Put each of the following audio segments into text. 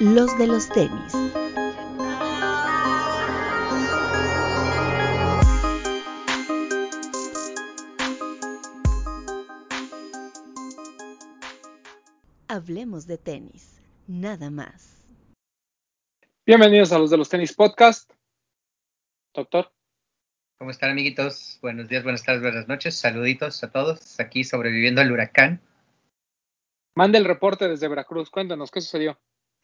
los de los tenis. Hablemos de tenis, nada más. Bienvenidos a los de los tenis podcast. Doctor. ¿Cómo están amiguitos? Buenos días, buenas tardes, buenas noches. Saluditos a todos aquí sobreviviendo al huracán. Mande el reporte desde Veracruz. Cuéntanos qué sucedió.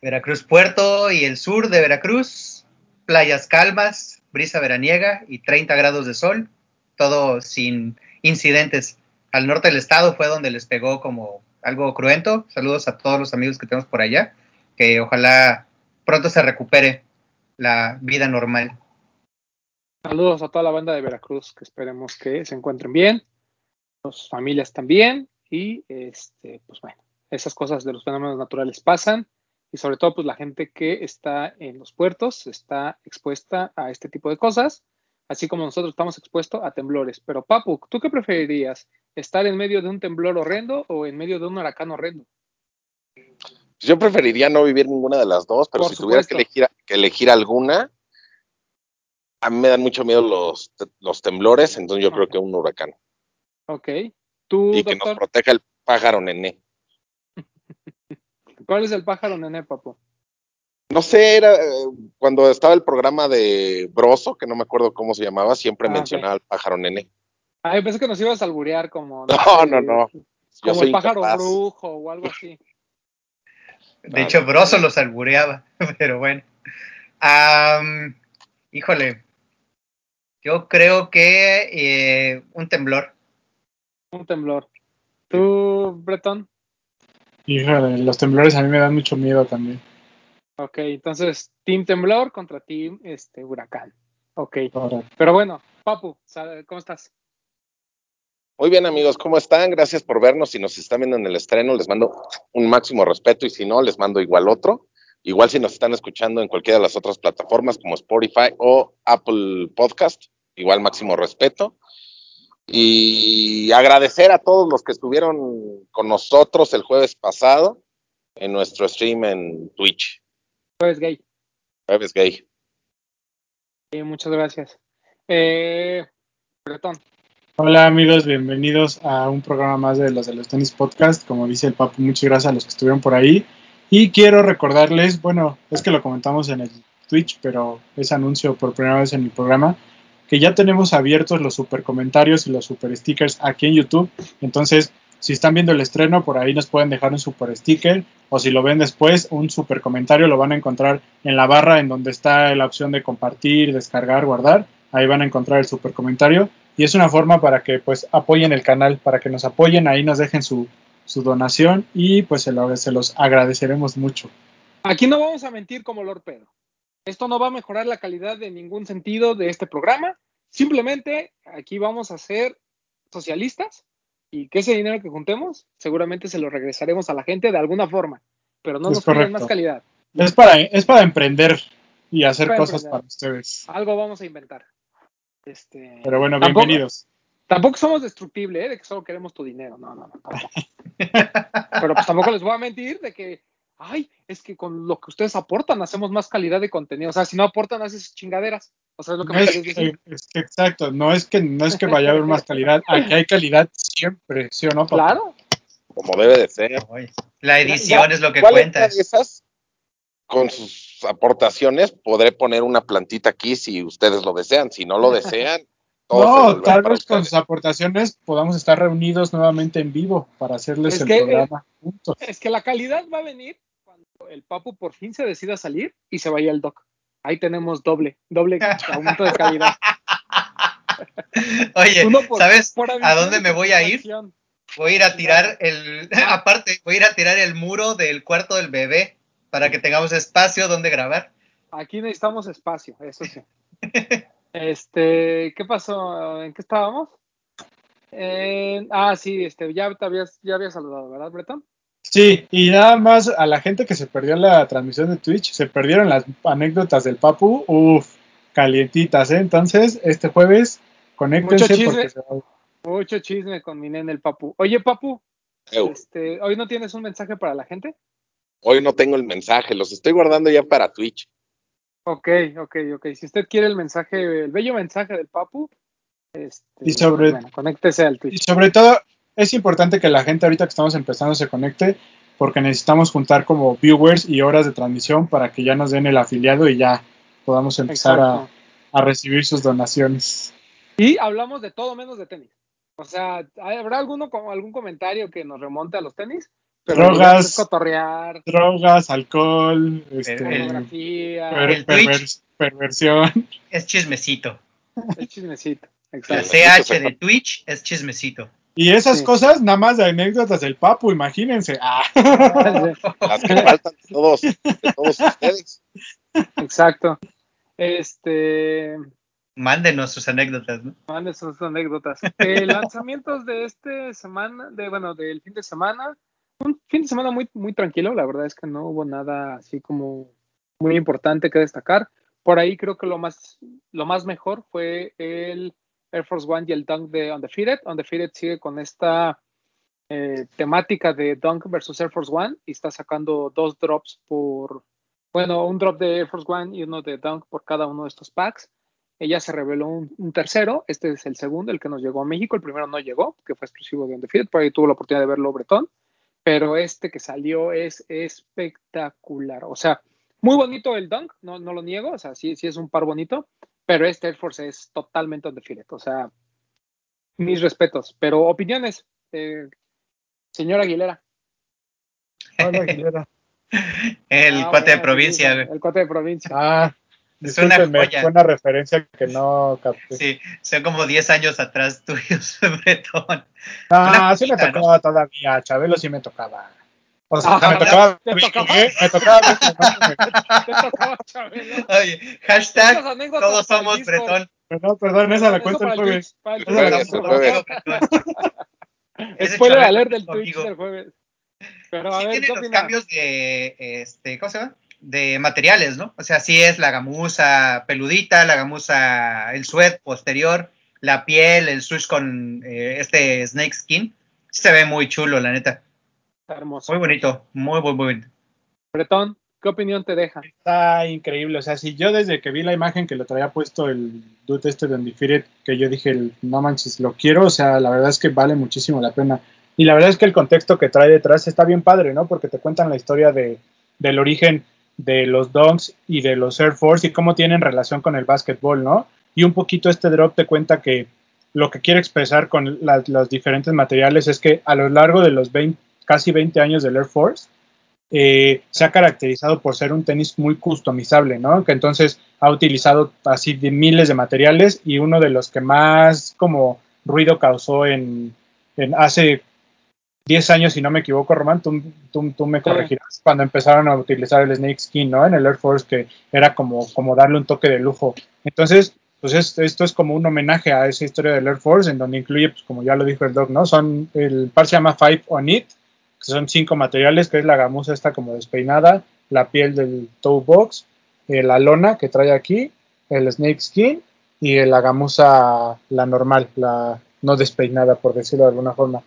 Veracruz Puerto y el sur de Veracruz, playas calmas, brisa veraniega y 30 grados de sol, todo sin incidentes. Al norte del estado fue donde les pegó como algo cruento. Saludos a todos los amigos que tenemos por allá, que ojalá pronto se recupere la vida normal. Saludos a toda la banda de Veracruz, que esperemos que se encuentren bien, sus familias también, y este, pues bueno, esas cosas de los fenómenos naturales pasan, y sobre todo, pues la gente que está en los puertos está expuesta a este tipo de cosas, así como nosotros estamos expuestos a temblores. Pero Papu, ¿tú qué preferirías? ¿Estar en medio de un temblor horrendo o en medio de un huracán horrendo? Yo preferiría no vivir ninguna de las dos, pero Por si tuviera que supuesto. elegir, que elegir alguna, a mí me dan mucho miedo los, los temblores, entonces yo creo que un huracán. Ok. ¿Tú, Y que nos proteja el pájaro nené. Cuál es el pájaro nené, Papu? No sé, era eh, cuando estaba el programa de Broso, que no me acuerdo cómo se llamaba, siempre Ah, mencionaba al pájaro nené. Ay, pensé que nos ibas a alburear como... No, sé, no, no. Yo Como soy el pájaro incapaz. brujo o algo así. De hecho, Broso los albureaba, pero bueno. Híjole, yo creo que eh, un temblor. Un temblor. ¿Tú, Bretón? Híjole, los temblores a mí me dan mucho miedo también. Ok, entonces, Team Temblor contra Team este, Huracán. Ok, pero bueno, Papu, ¿sabe- ¿cómo estás? Muy bien, amigos, ¿cómo están? Gracias por vernos. Si nos están viendo en el estreno, les mando un máximo respeto y si no, les mando igual otro. Igual si nos están escuchando en cualquiera de las otras plataformas como Spotify o Apple Podcast, igual máximo respeto. Y agradecer a todos los que estuvieron con nosotros el jueves pasado en nuestro stream en Twitch, Jueves gay. Jueves Gay. Sí, muchas gracias. Eh, Bretón, Hola amigos, bienvenidos a un programa más de los de los tenis podcast. Como dice el Papu, muchas gracias a los que estuvieron por ahí. Y quiero recordarles, bueno, es que lo comentamos en el Twitch, pero es anuncio por primera vez en el programa, que ya tenemos abiertos los super comentarios y los super stickers aquí en YouTube. Entonces, si están viendo el estreno, por ahí nos pueden dejar un super sticker o si lo ven después, un super comentario lo van a encontrar en la barra en donde está la opción de compartir, descargar, guardar. Ahí van a encontrar el super comentario y es una forma para que pues apoyen el canal, para que nos apoyen, ahí nos dejen su, su donación y pues se, lo- se los agradeceremos mucho. aquí no vamos a mentir como Lord Pedro. Esto no va a mejorar la calidad de ningún sentido de este programa. Simplemente aquí vamos a ser socialistas y que ese dinero que juntemos seguramente se lo regresaremos a la gente de alguna forma, pero no Es nos más calidad. Es para, es para emprender y hacer Para cosas emprender. para ustedes. Algo vamos a inventar. Este, Pero bueno, tampoco- bienvenidos. Tampoco somos destructibles, ¿eh? De que solo queremos tu dinero. No, no, no. Pero pues tampoco les voy a mentir de que, ay, es que con lo que ustedes aportan hacemos más calidad de contenido. O sea, si no aportan, haces chingaderas. O sea, es lo que No me es, es que exacto, no es que no es que vaya a haber más calidad, aquí hay calidad siempre, ¿sí o no? Papu? Claro. como debe de ser. La edición es lo que cuenta. esas, con sus aportaciones, podré poner una plantita aquí si ustedes lo desean. Si no lo desean, No, tal vez con sus aportaciones podamos estar reunidos nuevamente en vivo para hacerles Es el que, eh, programa juntos. Es que la calidad va a venir cuando el Papu por fin se decida salir y se vaya el doc. Ahí tenemos doble, doble aumento de calidad. Oye, por- ¿sabes por a dónde me voy a ir? Voy a ir a tirar el. Aparte, voy a ir a tirar el muro del cuarto del bebé para que tengamos espacio donde grabar. Aquí necesitamos espacio, eso sí. Este, ¿qué pasó? ¿En qué estábamos? Eh, ah, sí, este, ya te habías, ya había saludado, ¿verdad, Breton? Sí, y nada más a la gente que se perdió la transmisión de Twitch, se perdieron las anécdotas del Papu, uff, calientitas, ¿eh? Entonces, este jueves, conéctense Mucho chisme. porque se va- Mucho chisme con mi nene el Papu. Oye, Papu, Eu. este, ¿hoy no tienes un mensaje para la gente? Hoy no tengo el mensaje, los estoy guardando ya para Twitch. Ok, ok, ok. Si usted quiere el mensaje, el bello mensaje del Papu, este, Y sobre- bueno, conéctese al Y Twitch. sobre todo, es importante que la gente ahorita que estamos empezando se conecte, porque necesitamos juntar como viewers y horas de transmisión para que ya nos den el afiliado y ya podamos empezar a, recibir sus donaciones. Y hablamos de todo menos de tenis. O sea, ¿habrá alguno algún comentario que nos remonte a los tenis? Pero Drogas. es cotorrear, Drogas, alcohol, este, El- pornografía, per- el pervers- perversión. Es chismecito. el chismecito. La Exacto. CH de Twitch es chismecito. Y esas Sí. cosas, nada más de anécdotas del papu, imagínense. Ah. Las que faltan de todos, de todos ustedes. Exacto. Este, Mándenos sus anécdotas, ¿no? mande sus anécdotas. Eh, lanzamientos de este semana, de bueno, del fin de semana. Un fin de semana muy, muy tranquilo. La verdad es que no hubo nada así como muy importante que destacar. Por ahí creo que lo más, lo más mejor fue el Air Force One y el Dunk de Undefeated. Undefeated sigue con esta eh, temática de Dunk versus Air Force One y está sacando dos drops por, bueno, un drop de Air Force One y uno de Dunk por cada uno de estos packs. Ella se reveló un, tercero, este es el segundo, el que nos llegó a México, el primero no llegó, que fue exclusivo de Undefeated, por ahí tuvo la oportunidad de verlo Bretón, pero este que salió es espectacular, o sea, muy bonito el dunk, no, no lo niego, o sea, sí, sí es un par bonito, pero este Air Force es totalmente Undefeated, o sea, mis respetos, pero opiniones, eh, señor Aguilera. Hola, Aguilera. El Ah, cuate de provincia, güey. El cuate de provincia. Ah, Es una discúlpenme, joya. fue una referencia que no capté. Sí, son como 10 años atrás tuyos, Bretón. Ah, Una sí me cosita, ¿no? tocaba todavía, Chabelo sí me tocaba. O sea, Ah, me tocaba, ¿te tocaba? ¿eh? me tocaba Te tocaba. Oye, hashtag todos somos. Bretón. no, perdón, esa la para el jueves. Spoiler alert del es Twitch del jueves. Pero a sí ver, tiene ¿qué los opinas? cambios de, este, ¿cómo se llama? De materiales, ¿no? O sea, sí es la gamuza peludita, la gamuza, el suet posterior, la piel, el sush con eh, este snake skin. Sí se ve muy chulo, la neta. Está hermoso. Muy bonito, muy, muy, muy bonito. Bretón, ¿qué opinión te deja? Está increíble. O sea, si yo desde que vi la imagen que lo traía puesto el dude este de Undefeated, que yo dije, el- no manches, lo quiero, o sea, la verdad es que vale muchísimo la pena. Y la verdad es que el contexto que trae detrás está bien padre, ¿no? Porque te cuentan la historia de, del origen de los Dunks y de los Air Force y cómo tienen relación con el básquetbol, ¿no? Y un poquito este drop te cuenta que lo que quiere expresar con la- los diferentes materiales es que a lo largo de los 20, casi 20 años del Air Force, eh, se ha caracterizado por ser un tenis muy customizable, ¿no? Que entonces ha utilizado así de miles de materiales y uno de los que más como ruido causó en, en hace 10 años, si no me equivoco, Román, tú, tú, tú me Sí. corregirás, cuando empezaron a utilizar el Snake Skin, ¿no? En el Air Force, que era como, como darle un toque de lujo. Entonces, pues es- esto es como un homenaje a esa historia del Air Force, en donde incluye, pues como ya lo dijo el Doc, ¿no? Son, el par se llama Five on It, son cinco materiales, que es la gamuza esta como despeinada, la piel del toe box, eh, la lona que trae aquí, el snake skin y la gamuza, la normal, la no despeinada, por decirlo de alguna forma.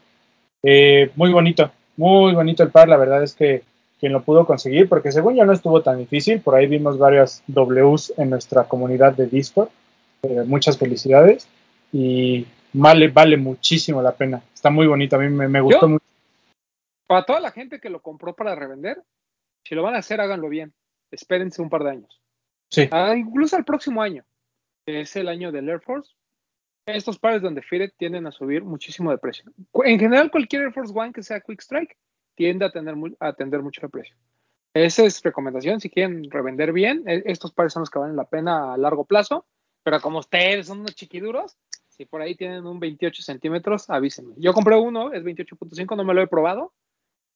Eh, muy bonito, muy bonito el par, la verdad es que quien lo pudo conseguir, porque según yo no estuvo tan difícil, por ahí vimos varias Ws en nuestra comunidad de Discord, eh, muchas felicidades y vale, vale muchísimo la pena, está muy bonito, a mí me, me gustó mucho. Para toda la gente que lo compró para revender, si lo van a hacer, háganlo bien. Espérense un par de años. Sí. Ah, incluso el próximo año, que es el año del Air Force. Estos pares donde Undefeated tienden a subir muchísimo de precio. En general, cualquier Air Force One que sea Quick Strike tiende a, tener a atender mucho de precio. Esa es recomendación. Si quieren revender bien, e- estos pares son los que valen la pena a largo plazo. Pero como ustedes son unos chiquiduros, si por ahí tienen un 28 centímetros, avísenme. Yo compré uno, es 28.5, no me lo he probado,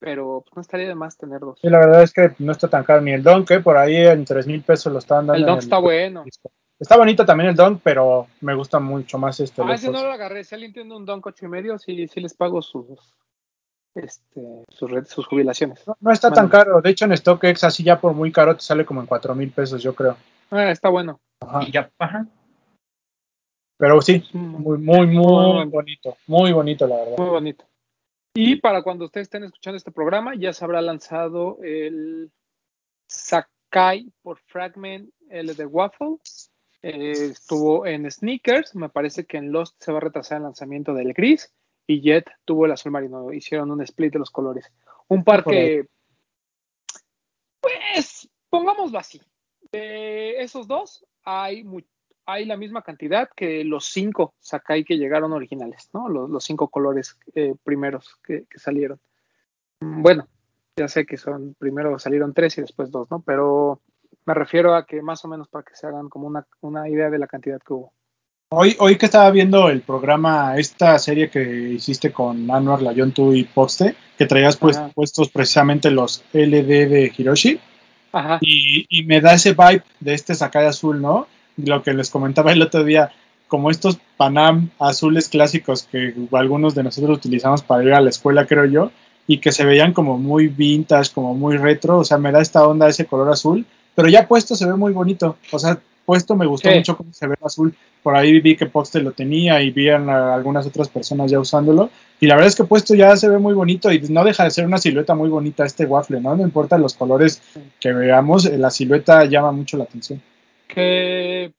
pero pues, no estaría de más tener dos. Sí, la verdad es que no está tan caro ni el don, que por ahí en 3 mil pesos lo estaban dando. El Dunk está bueno. Está bonito también el don, pero me gusta mucho más este. Ah, si no lo agarré, si alguien tiene un Dunk 8 y medio, sí, sí les pago sus, este, sus, red- sus jubilaciones. No, no está tan caro. De hecho, en StockX, así ya por muy caro, te sale como en 4 mil pesos, yo creo. Ah, está bueno. Ajá. Y ya, ajá. Pero sí, Mm, muy, muy, muy bonito. Muy bonito, la verdad. Muy bonito. Y para cuando ustedes estén escuchando este programa, ya se habrá lanzado el Sakai por Fragment L de Waffle. Eh, estuvo en Sneakers, me parece que en Lost se va a retrasar el lanzamiento del gris y Jet tuvo el azul marino. Hicieron un split de los colores. Un par que, pues, pongámoslo así. De esos dos, hay, hay la misma cantidad que los cinco Sakai que llegaron originales, ¿no? Los, cinco colores eh, primeros que, salieron. Bueno, ya sé que son, primero salieron tres y después dos, ¿no? Pero me refiero a que más o menos para que se hagan como una, una idea de la cantidad que hubo. Hoy, hoy que estaba viendo el programa, esta serie que hiciste con Anwar, Layontu y Poste, que traías pues, puestos precisamente los LD de Hiroshi, Ajá. Y, y, me da ese vibe de este Sakai azul, ¿no? Lo que les comentaba el otro día, como estos Panam azules clásicos que algunos de nosotros utilizamos para ir a la escuela, creo yo, y que se veían como muy vintage, como muy retro, o sea, me da esta onda ese color azul, pero ya puesto se ve muy bonito, o sea, puesto me gustó mucho cómo se ve el azul, por ahí vi que Poste lo tenía y vi a algunas otras personas ya usándolo, y la verdad es que puesto ya se ve muy bonito y no deja de ser una silueta muy bonita este waffle, ¿no? No importa los colores que veamos, la silueta llama mucho la atención. Que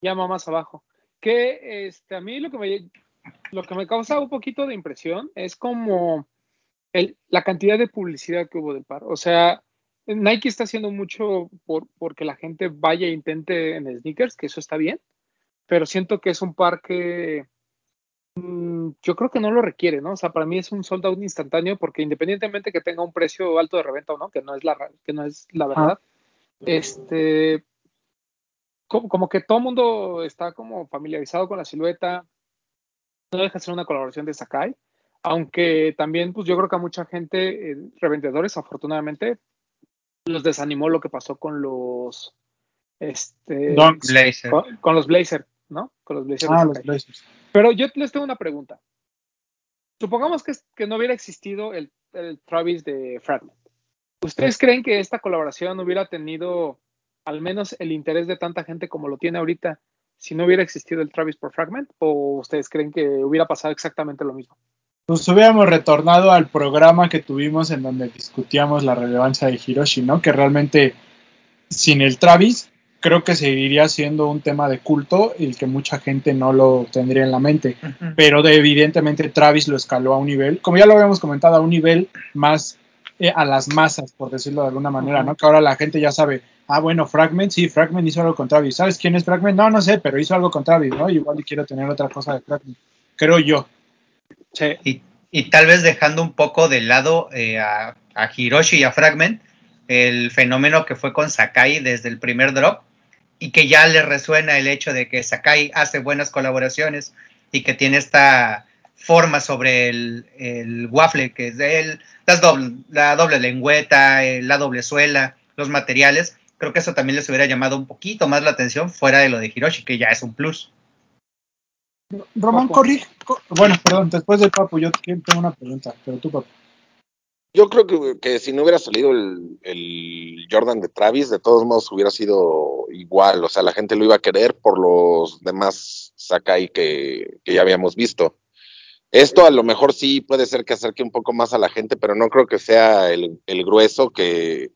llama más abajo. Que este, a mí lo que me, lo que me causa un poquito de impresión es como la cantidad de publicidad que hubo del par. O sea, Nike está haciendo mucho por porque la gente vaya e intente en sneakers, que eso está bien, pero siento que es un par que mm, yo creo que no lo requiere, ¿no? O sea, para mí es un sold out instantáneo porque independientemente que tenga un precio alto de reventa o no, que no es la, que no es la verdad, este, como, como, que todo el mundo está como familiarizado con la silueta, no deja de ser una colaboración de Sakai aunque también, pues yo creo que a mucha gente, eh, revendedores, afortunadamente, los desanimó lo que pasó con los. Este, Blazer. Con, los Blazer, ¿no? Con los Blazers. Ah, los Blazers. Pero yo les tengo una pregunta. Supongamos que, que no hubiera existido el, el, Travis de Fragment. ¿Ustedes creen que esta colaboración hubiera tenido al menos el interés de tanta gente como lo tiene ahorita si no hubiera existido el Travis por Fragment? ¿O ustedes creen que hubiera pasado exactamente lo mismo? Nos hubiéramos retornado al programa que tuvimos en donde discutíamos la relevancia de Hiroshi, ¿no? Que realmente sin el Travis creo que seguiría siendo un tema de culto y que mucha gente no lo tendría en la mente. Pero de, evidentemente Travis lo escaló a un nivel, como ya lo habíamos comentado, a un nivel más eh, a las masas, por decirlo de alguna manera, ¿no? Que ahora la gente ya sabe, ah, bueno, Fragment, sí, Fragment hizo algo con Travis. ¿Sabes quién es Fragment? No, no sé, pero hizo algo con Travis, ¿no? Igual y quiero tener otra cosa de Fragment. Creo yo. Y, tal vez dejando un poco de lado eh, a, Hiroshi y a Fragment, el fenómeno que fue con Sakai desde el primer drop y que ya le resuena el hecho de que Sakai hace buenas colaboraciones y que tiene esta forma sobre el, waffle, que es el, las doble, la doble lengüeta, eh, la doble suela, los materiales. Creo que eso también les hubiera llamado un poquito más la atención fuera de lo de Hiroshi, que ya es un plus. Román, corrige. Bueno, perdón, después del Papu, yo tengo una pregunta, pero tú, Papu. Yo creo que, si no hubiera salido el, Jordan de Travis, de todos modos hubiera sido igual. O sea, la gente lo iba a querer por los demás Sakai que, que ya habíamos visto. Esto a lo mejor sí puede ser que acerque un poco más a la gente, pero no creo que sea el, grueso que,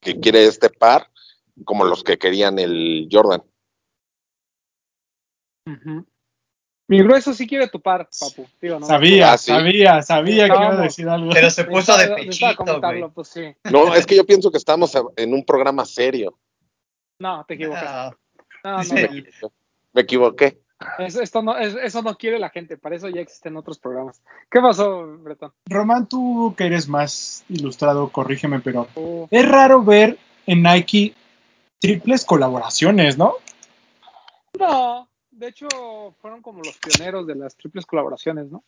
que quiere este par como los que querían el Jordan. Mi grueso sí quiere tupar, papu. Sabía, ah, sabía, sabía que iba a decir algo. Pero se puso de pechito, pues, No, es que yo pienso que estamos en un programa serio. No, te equivocaste. No, no, Me equivoqué. Eso, esto no, eso no quiere la gente, para eso ya existen otros programas. ¿Qué pasó, Bretón? Román, tú que eres más ilustrado, corrígeme, pero oh. es raro ver en Nike triples colaboraciones, ¿no? No, de hecho, fueron como los pioneros de las triples colaboraciones, ¿no?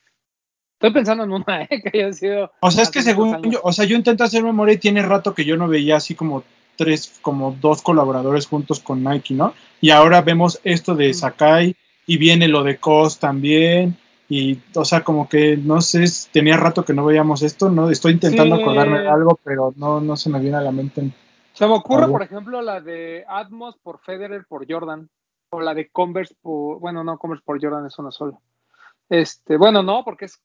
Estoy pensando en una, ¿eh? Que haya sido. O sea, es que según yo, o sea, yo intento hacer memoria y tiene rato que yo no veía así como tres, como dos colaboradores juntos con Nike, ¿no? Y ahora vemos esto de Sakai y viene lo de Cos también. Y, o sea, como que, no sé, tenía rato que no veíamos esto, ¿no? Estoy intentando acordarme de algo, pero no, no se me viene a la mente. Se me ocurre, por ejemplo, la de Atmos por Federer por Jordan. O la de Converse por, bueno, no, Converse por Jordan es una sola. Este, bueno, no, porque es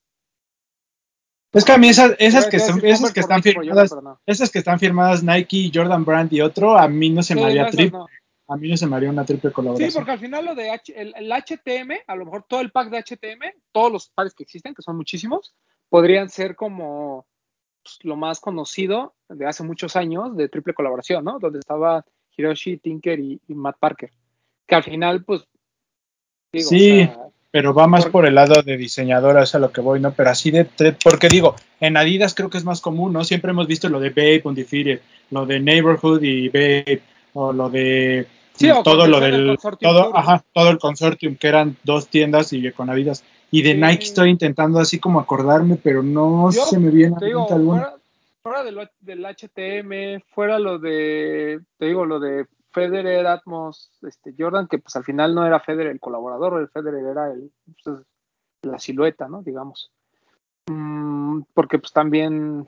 Es que a mí esas, esas que son, esas que están firmadas, Jordan, pero no. esas que están firmadas Nike, Jordan Brand y otro, a mí no se me Sí, haría no, esas trip, no. a mí no se me haría una triple Sí, colaboración. porque al final lo de H- el, el HTM, a lo mejor todo el pack de HTM, todos los pares que existen, que son muchísimos, podrían ser como pues, lo más conocido de hace muchos años de triple colaboración, ¿no? Donde estaba Hiroshi, Tinker y, y Matt Parker. Que al final, pues, digo, Sí. o sea, pero va más Por- el lado de diseñadora, es a lo que voy, ¿no? Pero así de, porque digo, en Adidas creo que es más común, ¿no? Siempre hemos visto lo de Babe, lo de Neighborhood y Babe, o lo de Sí, todo lo del, todo, todo el consortium, que eran dos tiendas y con Adidas. Y de Sí. Nike estoy intentando así como acordarme, pero no Yo se me viene a te la digo, mente alguna. fuera, fuera de lo- del HTM, fuera lo de, te digo, lo de Federer, Atmos, este, Jordan, que pues al final no era Federer el colaborador, el Federer era el, pues, la silueta, ¿no? Digamos. Mm, porque pues también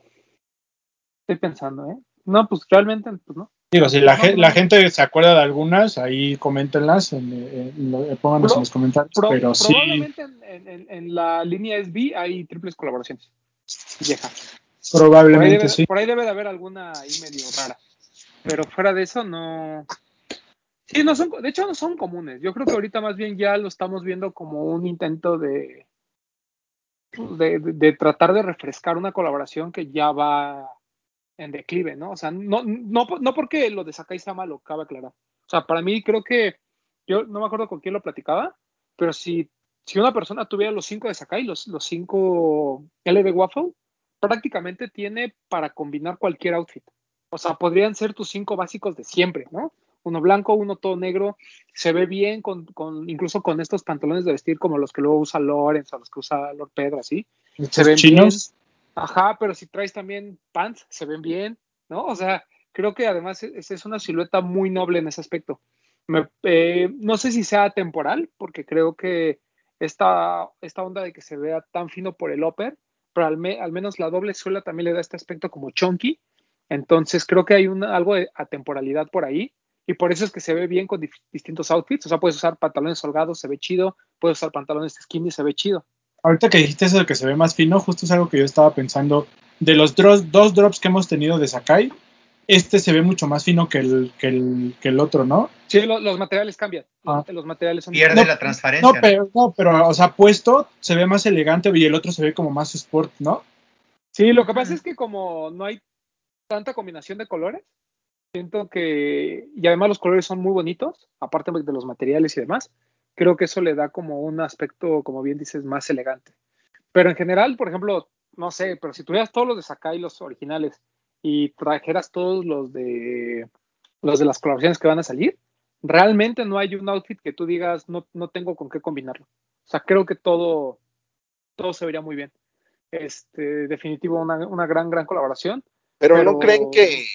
estoy pensando, ¿eh? No, pues realmente, pues no. Digo, si la, No, ge- no, la no. gente se acuerda de algunas, ahí coméntenlas, en, en lo- pónganos Pro- en los comentarios, Pro- pero Probablemente en, la línea SB hay triples colaboraciones. Vieja. Por probablemente debe, sí. por ahí debe de haber alguna ahí medio rara. Pero fuera de eso, no. Sí, no son, de hecho no son comunes. Yo creo que ahorita más bien ya lo estamos viendo como un intento de, de, de- de tratar de refrescar una colaboración que ya va en declive, ¿no? O sea, no, no, no porque lo de Sakai sea malo, cabe aclarar. O sea, para mí creo que, yo no me acuerdo con quién lo platicaba, pero si, si una persona tuviera los cinco de Sakai, los, los cinco L de Waffle, prácticamente tiene para combinar cualquier outfit. O sea, podrían ser tus cinco básicos de siempre, ¿no? Uno blanco, uno todo negro, se ve bien con, con incluso con estos pantalones de vestir como los que luego usa Lorenz o los que usa Lord Pedro, así. Se ven chinos, Ajá, pero si traes también pants, se ven bien, ¿no? O sea, creo que además es, es una silueta muy noble en ese aspecto. Eh, no sé si sea temporal, porque creo que esta, esta onda de que se vea tan fino por el upper, pero al, me- al menos la doble suela también le da este aspecto como chunky. Entonces creo que hay algo de atemporalidad por ahí. Y por eso es que se ve bien con distintos outfits. O sea, puedes usar pantalones holgados, se ve chido. Puedes usar pantalones skinny, se ve chido. Ahorita que dijiste eso de que se ve más fino, justo es algo que yo estaba pensando, de los dros- dos drops que hemos tenido de Sakai, este se ve mucho más fino que el, que el, que el otro, ¿no? Sí, lo- los materiales cambian. Ah. Los, materiales son Pierde No, la transparencia. No, pero, no, pero, o sea, puesto se ve más elegante y el otro se ve como más sport, ¿no? Sí, lo que pasa es que como no hay tanta combinación de colores, siento que, y además los colores son muy bonitos, aparte de los materiales y demás, creo que eso le da como un aspecto, como bien dices, más elegante. Pero en general, por ejemplo, no sé, pero si tuvieras todos los de Sakai, los originales, y trajeras todos los de los de las colaboraciones que van a salir, realmente no hay un outfit que tú digas, no, no tengo con qué combinarlo. O sea, creo que todo, todo se vería muy bien. Este, definitivo, una, una gran, gran colaboración. Pero, Pero- no creen que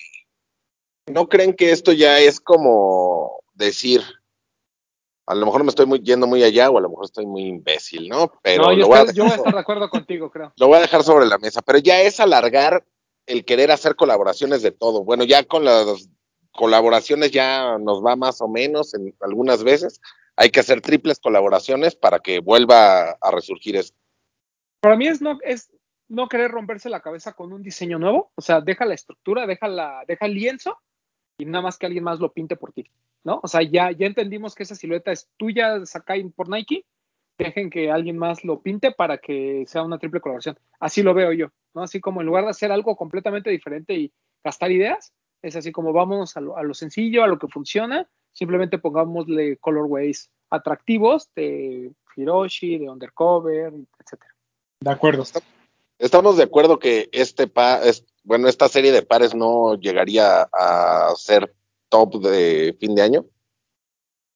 no creen que esto ya es como decir a lo mejor me estoy muy, yendo muy allá o a lo mejor estoy muy imbécil, ¿no? Pero no, yo, lo, voy a estoy- yo voy a estar de acuerdo contigo, creo. lo voy a dejar sobre la mesa, pero ya es alargar el querer hacer colaboraciones de todo. Bueno, ya con las colaboraciones ya nos va más o menos en algunas veces. Hay que hacer triples colaboraciones para que vuelva a resurgir esto. Para mí es no, es no querer romperse la cabeza con un diseño nuevo. O sea, deja la estructura, deja, la, deja el lienzo y nada más que alguien más lo pinte por ti. ¿No? O sea, ya, ya entendimos que esa silueta es tuya, Sakai por Nike. Dejen que alguien más lo pinte para que sea una triple colaboración. Así lo veo yo, ¿no? Así como en lugar de hacer algo completamente diferente y gastar ideas, es así como vamos a lo, a lo sencillo, a lo que funciona, simplemente pongámosle colorways atractivos de Hiroshi, de Undercover, etcétera. De acuerdo. Estamos de acuerdo que este pa, es, bueno, esta serie de pares no llegaría a ser top de fin de año.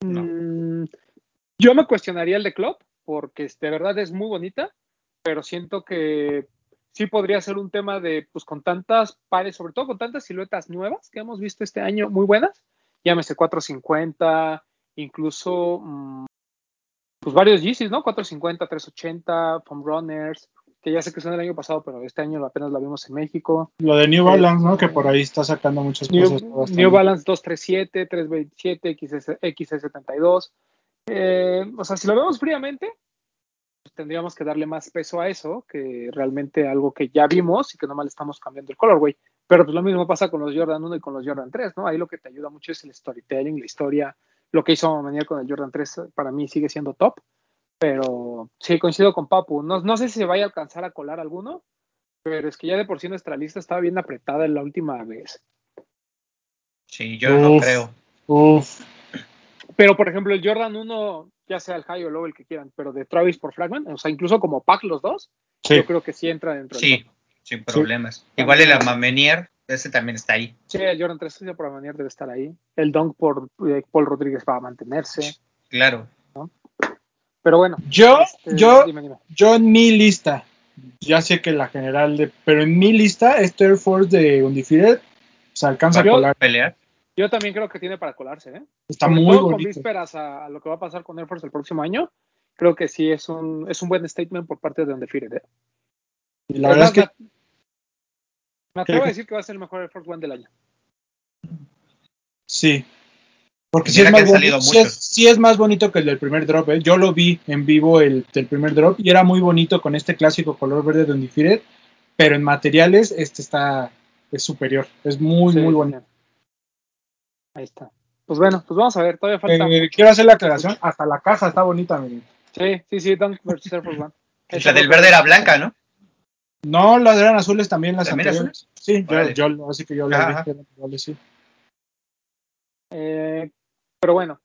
No. Mm, yo me cuestionaría el de Club, porque de verdad es muy bonita, pero siento que sí podría ser un tema de, pues con tantas pares, sobre todo con tantas siluetas nuevas que hemos visto este año, muy buenas, llámese 450, incluso mm, pues varios Yeezys, ¿no? 450, 380, Foam Runners, que ya sé que son del año pasado, pero este año apenas la vimos en México. Lo de New Balance, ¿no? Que por ahí está sacando muchas New, cosas. New. Balance 237, 327, XS, XS72. Eh, o sea, si lo vemos fríamente, tendríamos que darle más peso a eso que realmente algo que ya vimos y que nomás le estamos cambiando el colorway. Pero pues lo mismo pasa con los Jordan 1 y con los Jordan 3, ¿no? Ahí lo que te ayuda mucho es el storytelling, la historia. Lo que hizo Manier con el Jordan 3 para mí sigue siendo top. Pero sí, coincido con Papu. No, no sé si se vaya a alcanzar a colar alguno, pero es que ya de por sí nuestra lista estaba bien apretada en la última vez. Sí, yo no creo. Uf. Pero por ejemplo, el Jordan 1, ya sea el high o low, el que quieran, pero de Travis por Fragment, o sea, incluso como pack los dos, Sí. yo creo que sí entra dentro Sí, sin problemas. Igual el Amamenier, ese también está ahí. Sí, el Jordan 3 ya por Manier debe estar ahí. El Dunk por eh, Paul Rodríguez va a mantenerse. Claro. Pero bueno. Yo, este, yo, dime, dime. yo en mi lista, ya sé que la general de, pero en mi lista este Air Force de Undefeated se alcanza Yo- a colar. Pelear. Yo también creo que tiene para colarse, ¿eh? Está Sobre muy todo con bonito. vísperas a, a lo que va a pasar con Air Force el próximo año. Creo que sí es un, es un buen statement por parte de Undefeated, ¿eh? Y la verdad es que me, me atrevo a decir que va a ser el mejor Air Force One del año. sí. Porque sí es, más bonito, salido sí, es, muchos. sí es más bonito que el del primer drop. ¿eh? Yo lo vi en vivo el del primer drop y era muy bonito con este clásico color verde de Undefeated, pero en materiales este está es superior. Es muy, Sí, muy bonito. Ahí está. Pues bueno, pues vamos a ver, todavía falta. Eh, quiero hacer la aclaración, hasta la caja está bonita, miren. Sí, sí, sí, Dunk versus Air Force One. La del verde era blanca, ¿no? No, las eran azules también, las ¿También anteriores. Sí, yo, yo, así que yo las vi sí. Eh, pero bueno,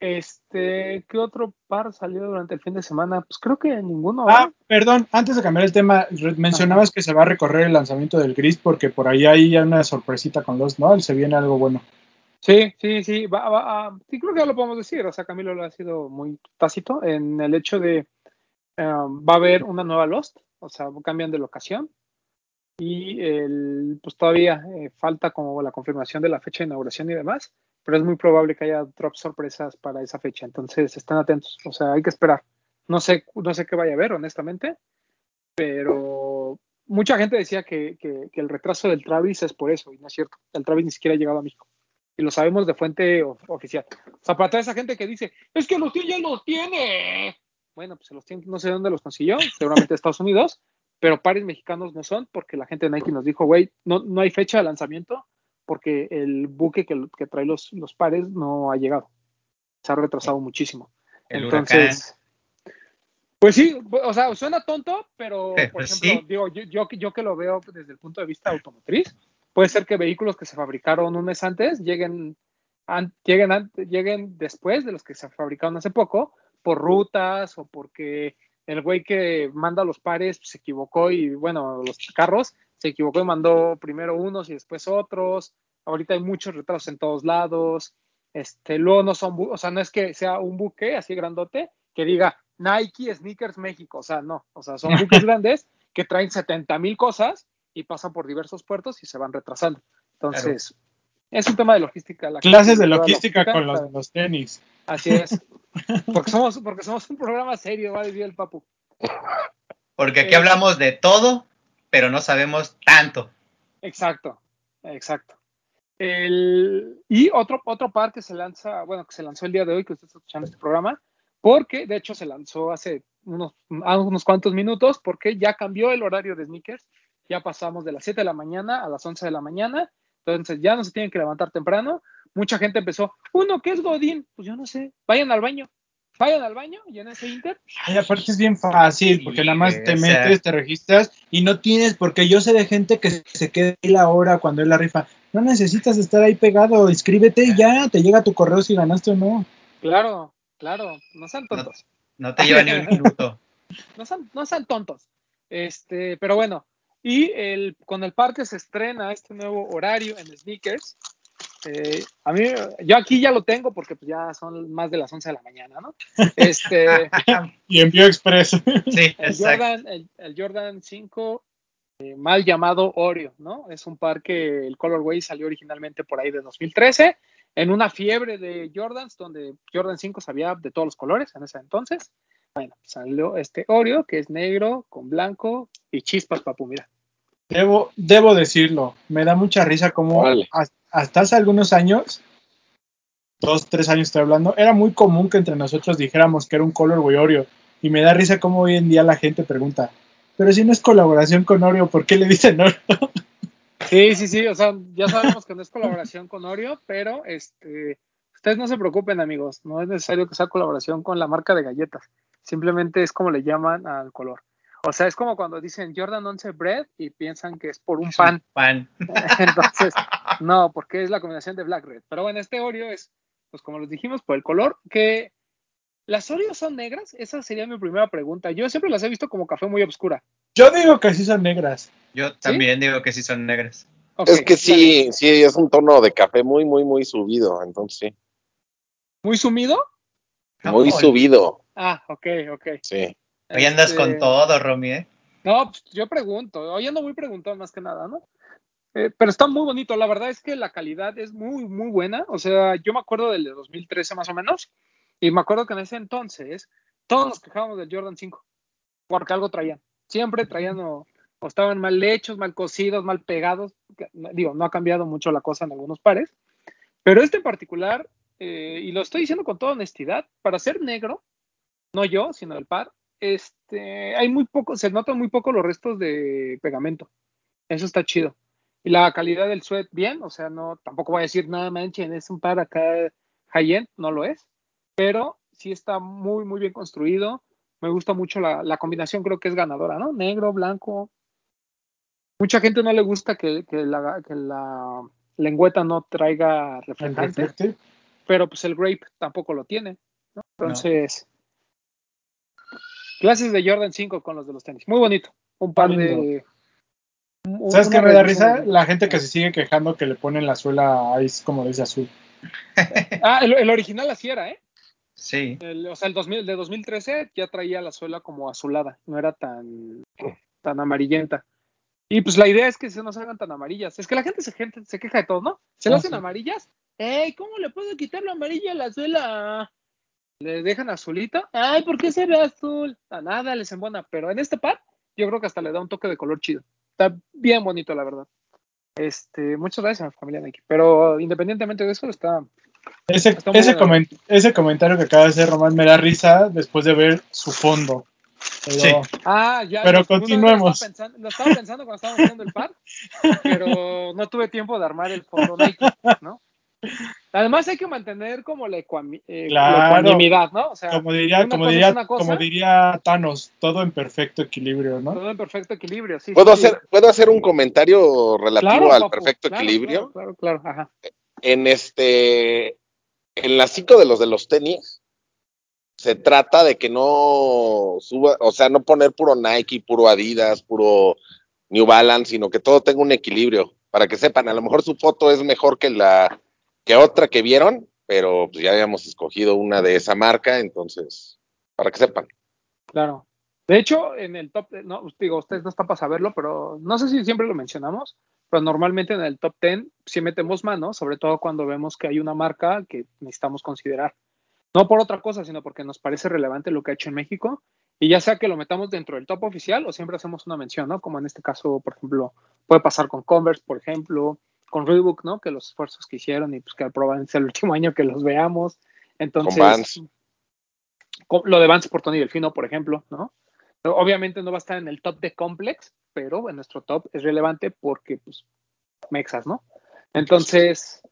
este, ¿qué otro par salió durante el fin de semana? Pues creo que ninguno. Ah, ¿verdad? perdón, antes de cambiar el tema, mencionabas que se va a recorrer el lanzamiento del Gris porque por ahí hay una sorpresita con los, ¿no? Se viene algo bueno. Sí, sí, sí, va, va, ah, sí, creo que ya lo podemos decir. O sea, Camilo lo ha sido muy tácito en el hecho de um, va a haber una nueva Lost, o sea, cambian de locación y el, pues todavía eh, falta como la confirmación de la fecha de inauguración y demás, pero es muy probable que haya drop sorpresas para esa fecha, entonces estén atentos, o sea, hay que esperar. No sé, no sé qué vaya a haber, honestamente, pero mucha gente decía que, el retraso del Travis es por eso, y no es cierto. El Travis ni siquiera ha llegado a México. Y lo sabemos de fuente of- oficial. O sea, para toda esa gente que dice, es que los ya los tiene. Bueno, pues se los tiene, no sé dónde los consiguió, seguramente Estados Unidos, pero pares mexicanos no son, porque la gente de Nike nos dijo, güey, no, no hay fecha de lanzamiento, porque el buque que, que trae los, los pares no ha llegado. Se ha retrasado muchísimo. El Entonces, pues sí, o sea, suena tonto, pero Eh, por pues ejemplo, sí. digo, yo, yo, yo que lo veo desde el punto de vista automotriz, puede ser que vehículos que se fabricaron un mes antes lleguen, an- lleguen, an- lleguen después de los que se fabricaron hace poco, por rutas o porque el güey que manda los pares se equivocó y bueno, los carros se equivocó y mandó primero unos y después otros. Ahorita hay muchos retrasos en todos lados. Este, luego no son, o sea, no es que sea un buque así grandote que diga Nike Sneakers México, o sea, no, o sea, son buques grandes que traen 70 mil cosas y pasan por diversos puertos y se van retrasando. Entonces, es un tema de logística. La Clases de logística con los, los tenis. Así es. Porque somos, porque somos un programa serio, va a decir el papu. Porque aquí Eh. hablamos de todo, pero no sabemos tanto. Exacto, exacto. El, y otro, otro par que se lanza, bueno, que se lanzó el día de hoy, que usted está escuchando este programa, porque de hecho se lanzó hace unos, a unos cuantos minutos, porque ya cambió el horario de sneakers, ya pasamos de las 7 de la mañana a las 11 de la mañana, entonces ya no se tienen que levantar temprano. Mucha gente empezó, uno, ¿qué es Godín? Pues yo no sé, vayan al baño, vayan al baño y en ese inter, Ay, aparte es bien fácil, porque Sí, nada más te metes, te registras y no tienes, porque yo sé de gente que se queda ahí la hora cuando es la rifa. No necesitas estar ahí pegado, inscríbete y ya, te llega tu correo si ganaste o no. claro, claro, no sean tontos. No te lleva ni un minuto. no sean, no sean tontos. Este, pero bueno, y el, con el parque se estrena este nuevo horario en sneakers. Eh, a mí, yo aquí ya lo tengo porque pues, ya son más de las 11 de la mañana, ¿no? Este, Y envío express. Sí, el exacto. Jordan, el, el Jordan 5, eh, mal llamado Oreo, ¿no? Es un par que el Colorway salió originalmente por ahí de 2013, en una fiebre de Jordans, donde Jordan 5 sabía de todos los colores en ese entonces. Bueno, salió este Oreo, que es negro, con blanco y chispas, papu, mira. Debo, debo decirlo, me da mucha risa como Órale. Has- hasta hace algunos años, dos, tres años estoy hablando, era muy común que entre nosotros dijéramos que era un color Oreo. Y me da risa cómo hoy en día la gente pregunta, pero si no es colaboración con Oreo, ¿por qué le dicen Oreo? Sí, sí, sí, o sea, ya sabemos que no es colaboración con Oreo, pero este, ustedes no se preocupen, amigos, no es necesario que sea colaboración con la marca de galletas, simplemente es como le llaman al color. O sea, es como cuando dicen Jordan 11 Bread y piensan que es por un pan. Pan. Entonces, no, porque es la combinación de Black Red. Pero bueno, este Oreo es, pues como les dijimos, por el color, que las Oreos son negras, esa sería mi primera pregunta. Yo siempre las he visto como café muy oscura. Yo digo que sí son negras. Yo también digo que sí son negras. Es que bien. sí, sí, es un tono de café muy, muy, muy subido, entonces sí. ¿Muy sumido? Muy subido, Ah, ok, ok. sí. Hoy andas Este, con todo, Romy, ¿eh? No, pues, yo pregunto, hoy ando muy preguntado más que nada, ¿no? Eh, pero está muy bonito, la verdad es que la calidad es muy, muy buena. O sea, yo me acuerdo del de 2013 más o menos, y me acuerdo que en ese entonces todos nos quejábamos del Jordan 5, porque algo traían. Siempre traían o, estaban mal hechos, mal cosidos, mal pegados. Digo, no ha cambiado mucho la cosa en algunos pares, pero este en particular, eh, y lo estoy diciendo con toda honestidad, para ser negro, no yo, sino el par, este, hay muy poco, se notan muy poco los restos de pegamento. Eso está chido. Y la calidad del sweat, bien, o sea, no, tampoco voy a decir nada manchen, es un par acá high-end, no lo es, pero sí está muy, muy bien construido. Me gusta mucho la, la combinación, creo que es ganadora, ¿no? Negro, blanco. Mucha gente no le gusta que, que la, que la lengüeta no traiga reflective. pero pues el grape tampoco lo tiene. ¿no? Entonces, clases de Jordan 5 con los de los tenis. Muy bonito. Un par de. ¿Sabes qué me da risa? de- La gente que se sigue quejando que le ponen la suela ice como dice azul. Ah, el, el original así era, ¿eh? Sí. El- o sea, el 2000, de 2013 ya traía la suela como azulada, no era tan, tan amarillenta. Y pues la idea es que se no se hagan tan amarillas. Es que la gente se, gente, se queja de todo, ¿no? Se le Ah, hacen sí. amarillas. ¡Ey! ¿Cómo le puedo quitar la amarilla a la suela? Le dejan azulita. ¡Ay! ¿Por qué se ve azul? A nada les embona. Pero en este par, yo creo que hasta le da un toque de color chido. Está bien bonito, la verdad. Este, muchas gracias, familia Nike. Pero independientemente de eso, está. Ese, Está ese, bueno. comen- ese comentario que acaba de hacer Román me da risa después de ver su fondo. Pero, Sí. Ah, ya. Pero continuemos. Lo estaba, pensando, lo estaba pensando cuando estábamos haciendo el par, pero no tuve tiempo de armar el fondo Nike, ¿no? Además hay que mantener como la, ecuami- eh, la Claro. ecuanimidad, ¿no? O sea, como diría, como cosa diría, es una cosa, como diría Thanos, todo en perfecto equilibrio, ¿no? todo en perfecto equilibrio, sí. ¿Puedo sí, sí. hacer, ¿Puedo hacer un comentario relativo Claro, al papu, perfecto claro, equilibrio? Claro, claro, claro, ajá. En este, en las cinco de los de los tenis, se trata de que no suba, o sea, no poner puro Nike, puro Adidas, puro New Balance, sino que todo tenga un equilibrio, para que sepan, a lo mejor su foto es mejor que la que otra que vieron, pero pues ya habíamos escogido una de esa marca, entonces, para que sepan. Claro. De hecho, en el top, no, digo, ustedes no están para saberlo, pero no sé si siempre lo mencionamos, pero normalmente en el top 10 sí metemos mano, sobre todo cuando vemos que hay una marca que necesitamos considerar. No por otra cosa, sino porque nos parece relevante lo que ha hecho en México. Y ya sea que lo metamos dentro del top oficial o siempre hacemos una mención, ¿no? Como en este caso, por ejemplo, puede pasar con Converse, por ejemplo, con Reebok, ¿no? Que los esfuerzos que hicieron y pues que probablemente es el último año que los veamos. Entonces, Con Vans. con- lo de Vans por Tony Delfino, por ejemplo, ¿no? Obviamente no va a estar en el top de Complex, pero en nuestro top es relevante porque, pues, mexas, ¿no? Entonces,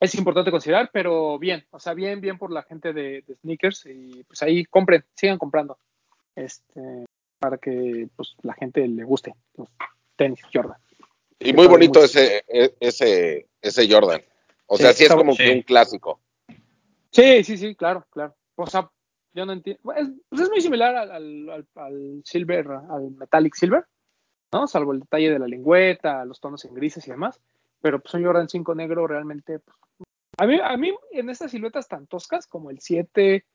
es importante considerar, pero bien, o sea, bien, bien por la gente de, de sneakers y pues ahí compren, sigan comprando, este, para que pues la gente le guste los tenis Jordan. Y muy bonito ese, e- ese, ese Jordan. O Sí, sea, sí es como que un clásico. Sí, sí, sí, claro, claro. O sea, yo no entiendo. Es, pues es muy similar al, al, al- al Silver, al Metallic Silver, ¿no? Salvo el detalle de la lengüeta, los tonos en grises y demás. Pero pues un Jordan 5 negro realmente. pues, a, mí, a mí, en estas siluetas tan toscas como el 7,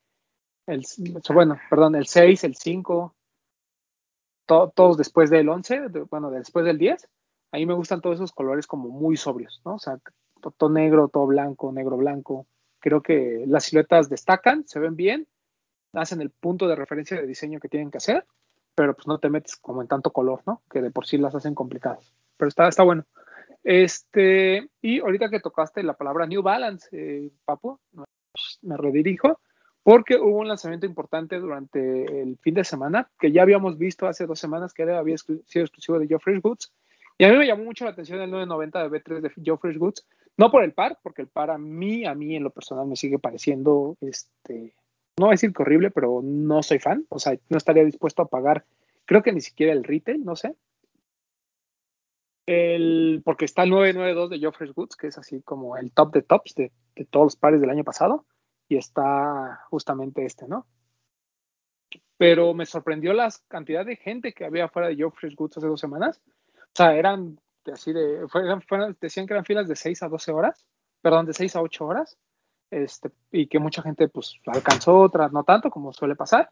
el, bueno, perdón, el 6, el 5, to- todos después del 11, de- bueno, después del 10, a mí me gustan todos esos colores como muy sobrios, ¿no? O sea, to- todo negro, todo blanco, negro, blanco. Creo que las siluetas destacan, se ven bien, hacen el punto de referencia de diseño que tienen que hacer, pero pues no te metes como en tanto color, ¿no? Que de por sí las hacen complicadas. Pero está, está bueno. Este, y ahorita que tocaste la palabra New Balance, eh, Papu, me redirijo, porque hubo un lanzamiento importante durante el fin de semana que ya habíamos visto hace dos semanas que era, había sido exclusivo de Fresh Goods. Y a mí me llamó mucho la atención el 990 de B3 de Fresh Goods, no por el par, porque el par a mí, a mí en lo personal me sigue pareciendo, este, no a decir que horrible, pero no soy fan, o sea, no estaría dispuesto a pagar, creo que ni siquiera el retail, no sé. El, porque está el 992 de Fresh Goods, que es así como el top de tops de, todos los pares del año pasado y está justamente este, ¿no? Pero me sorprendió la cantidad de gente que había fuera de Fresh Goods hace dos semanas. Sea, eran así de, fueron, fueron, decían que eran filas de 6 a 12 horas, perdón, de 6 a 8 horas, este, y que mucha gente pues alcanzó, otras no tanto como suele pasar,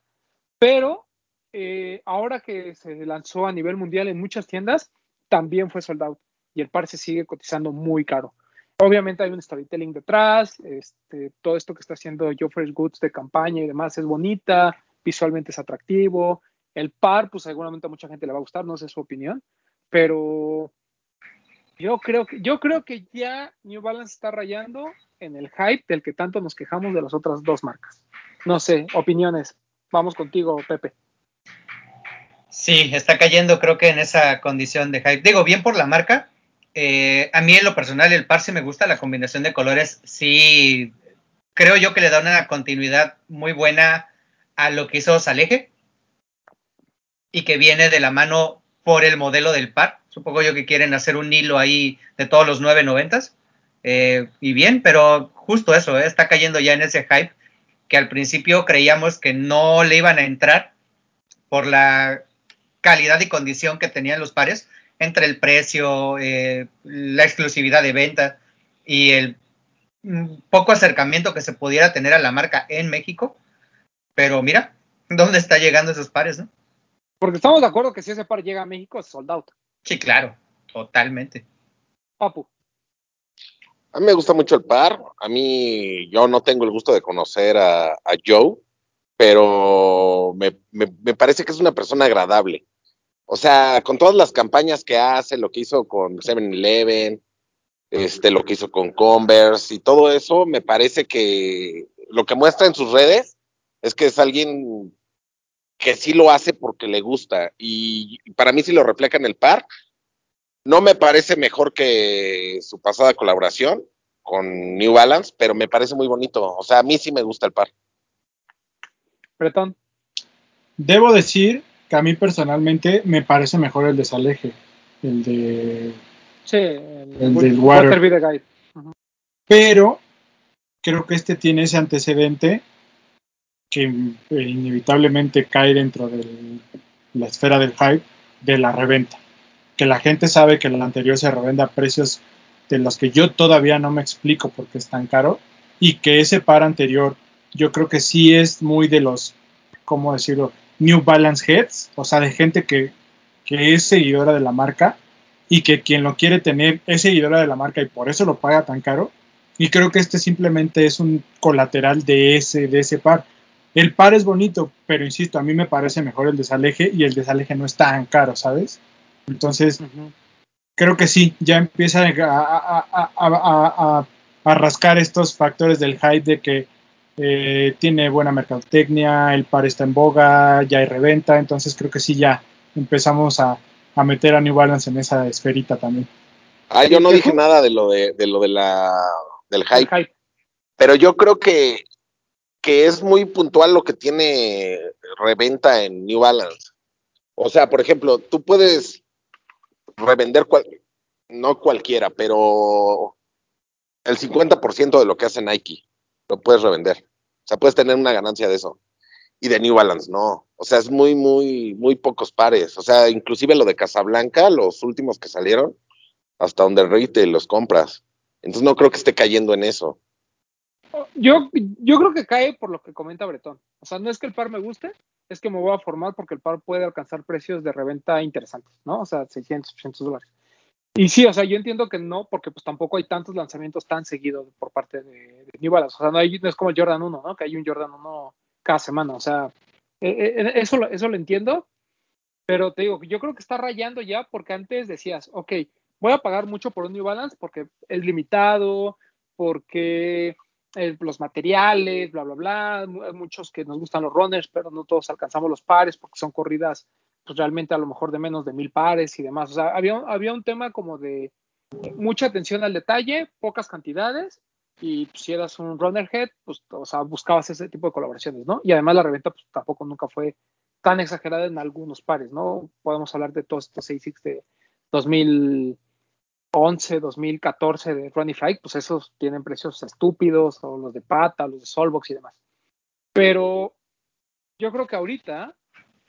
pero eh, ahora que se lanzó a nivel mundial en muchas tiendas, también fue sold out y el par se sigue cotizando muy caro. Obviamente hay un storytelling detrás, este, todo esto que está haciendo Joe Fresh Goods de campaña y demás es bonita, visualmente es atractivo. El par, pues seguramente a mucha gente le va a gustar, no sé su opinión, pero yo creo que, yo creo que ya New Balance está rayando en el hype del que tanto nos quejamos de las otras dos marcas. No sé, opiniones. Vamos contigo, Pepe. Sí, está cayendo creo que en esa condición de hype. Digo, bien por la marca, eh, a mí en lo personal el par sí me gusta, la combinación de colores sí creo yo que le da una continuidad muy buena a lo que hizo Saleje y que viene de la mano por el modelo del par. Supongo yo que quieren hacer un hilo ahí de todos los 990s. Eh, y bien, pero justo eso, eh, está cayendo ya en ese hype que al principio creíamos que no le iban a entrar por la calidad y condición que tenían los pares, entre el precio, eh, la exclusividad de venta y el poco acercamiento que se pudiera tener a la marca en México. Pero mira, ¿dónde está llegando esos pares, no? Porque estamos de acuerdo que si ese par llega a México es sold out. Sí, claro, totalmente. Papu. A mí me gusta mucho el par. A mí, yo no tengo el gusto de conocer a, a Joe, pero me, me, me, parece que es una persona agradable. O sea, con todas las campañas que hace, lo que hizo con 7-Eleven, este, lo que hizo con Converse y todo eso, me parece que lo que muestra en sus redes es que es alguien que sí lo hace porque le gusta. Y para mí sí lo refleja en el par. No me parece mejor que su pasada colaboración con New Balance, pero me parece muy bonito. O sea, a mí sí me gusta el par. Bretón. Debo decir que a mí personalmente me parece mejor el de Saleje, el de. Sí, el, el del Water. Water Be the Guide. Uh -huh. Pero creo que este tiene ese antecedente que eh, inevitablemente cae dentro de la esfera del hype de la reventa. Que la gente sabe que el anterior se revende a precios de los que yo todavía no me explico por qué es tan caro y que ese par anterior yo creo que sí es muy de los, ¿cómo decirlo? New Balance Heads, o sea, de gente que, que es seguidora de la marca y que quien lo quiere tener es seguidora de la marca y por eso lo paga tan caro. Y creo que este simplemente es un colateral de ese, de ese par. El par es bonito, pero insisto, a mí me parece mejor el desaleje y el desaleje no es tan caro, ¿sabes? Entonces, uh -huh. creo que sí, ya empieza a, a, a, a, rascar estos factores del hype de que eh, tiene buena mercadotecnia, el par está en boga, ya hay reventa, entonces creo que sí, ya empezamos a, meter a New Balance en esa esferita también. Ah, yo no dije nada de lo de, de lo de la del hype, el hype. pero yo creo que que es muy puntual lo que tiene reventa en New Balance. O sea, por ejemplo, tú puedes revender, cual, no cualquiera, pero el 50% de lo que hace Nike lo puedes revender. O sea, puedes tener una ganancia de eso. Y de New Balance, no. O sea, es muy, muy, muy pocos pares. O sea, inclusive lo de Casablanca, los últimos que salieron, hasta donde retail los compras. Entonces no creo que esté cayendo en eso. Yo, yo creo que cae por lo que comenta Bretón. O sea, no es que el par me guste, es que me voy a formar porque el par puede alcanzar precios de reventa interesantes, ¿no? O sea, 600, 800 dólares. Y sí, o sea, yo entiendo que no, porque pues tampoco hay tantos lanzamientos tan seguidos por parte de, New Balance. O sea, no, hay, no es como el Jordan 1, ¿no? Que hay un Jordan 1 cada semana. O sea, eh, eso, eso lo entiendo, pero te digo, yo creo que está rayando ya porque antes decías, ok, voy a pagar mucho por un New Balance porque es limitado, porque eh, los materiales, bla, bla, bla. Hay muchos que nos gustan los runners, pero no todos alcanzamos los pares porque son corridas pues realmente a lo mejor de menos de mil pares y demás. O sea, había, había un tema como de mucha atención al detalle, pocas cantidades y pues, si eras un runnerhead, pues, o sea, buscabas ese tipo de colaboraciones, ¿no? Y además la reventa, pues, tampoco nunca fue tan exagerada en algunos pares, ¿no? Podemos hablar de todos estos 6 de 2011, 2014 de Ronnie Fike, pues esos tienen precios estúpidos, o los de Pata, los de Solbox y demás. Pero yo creo que ahorita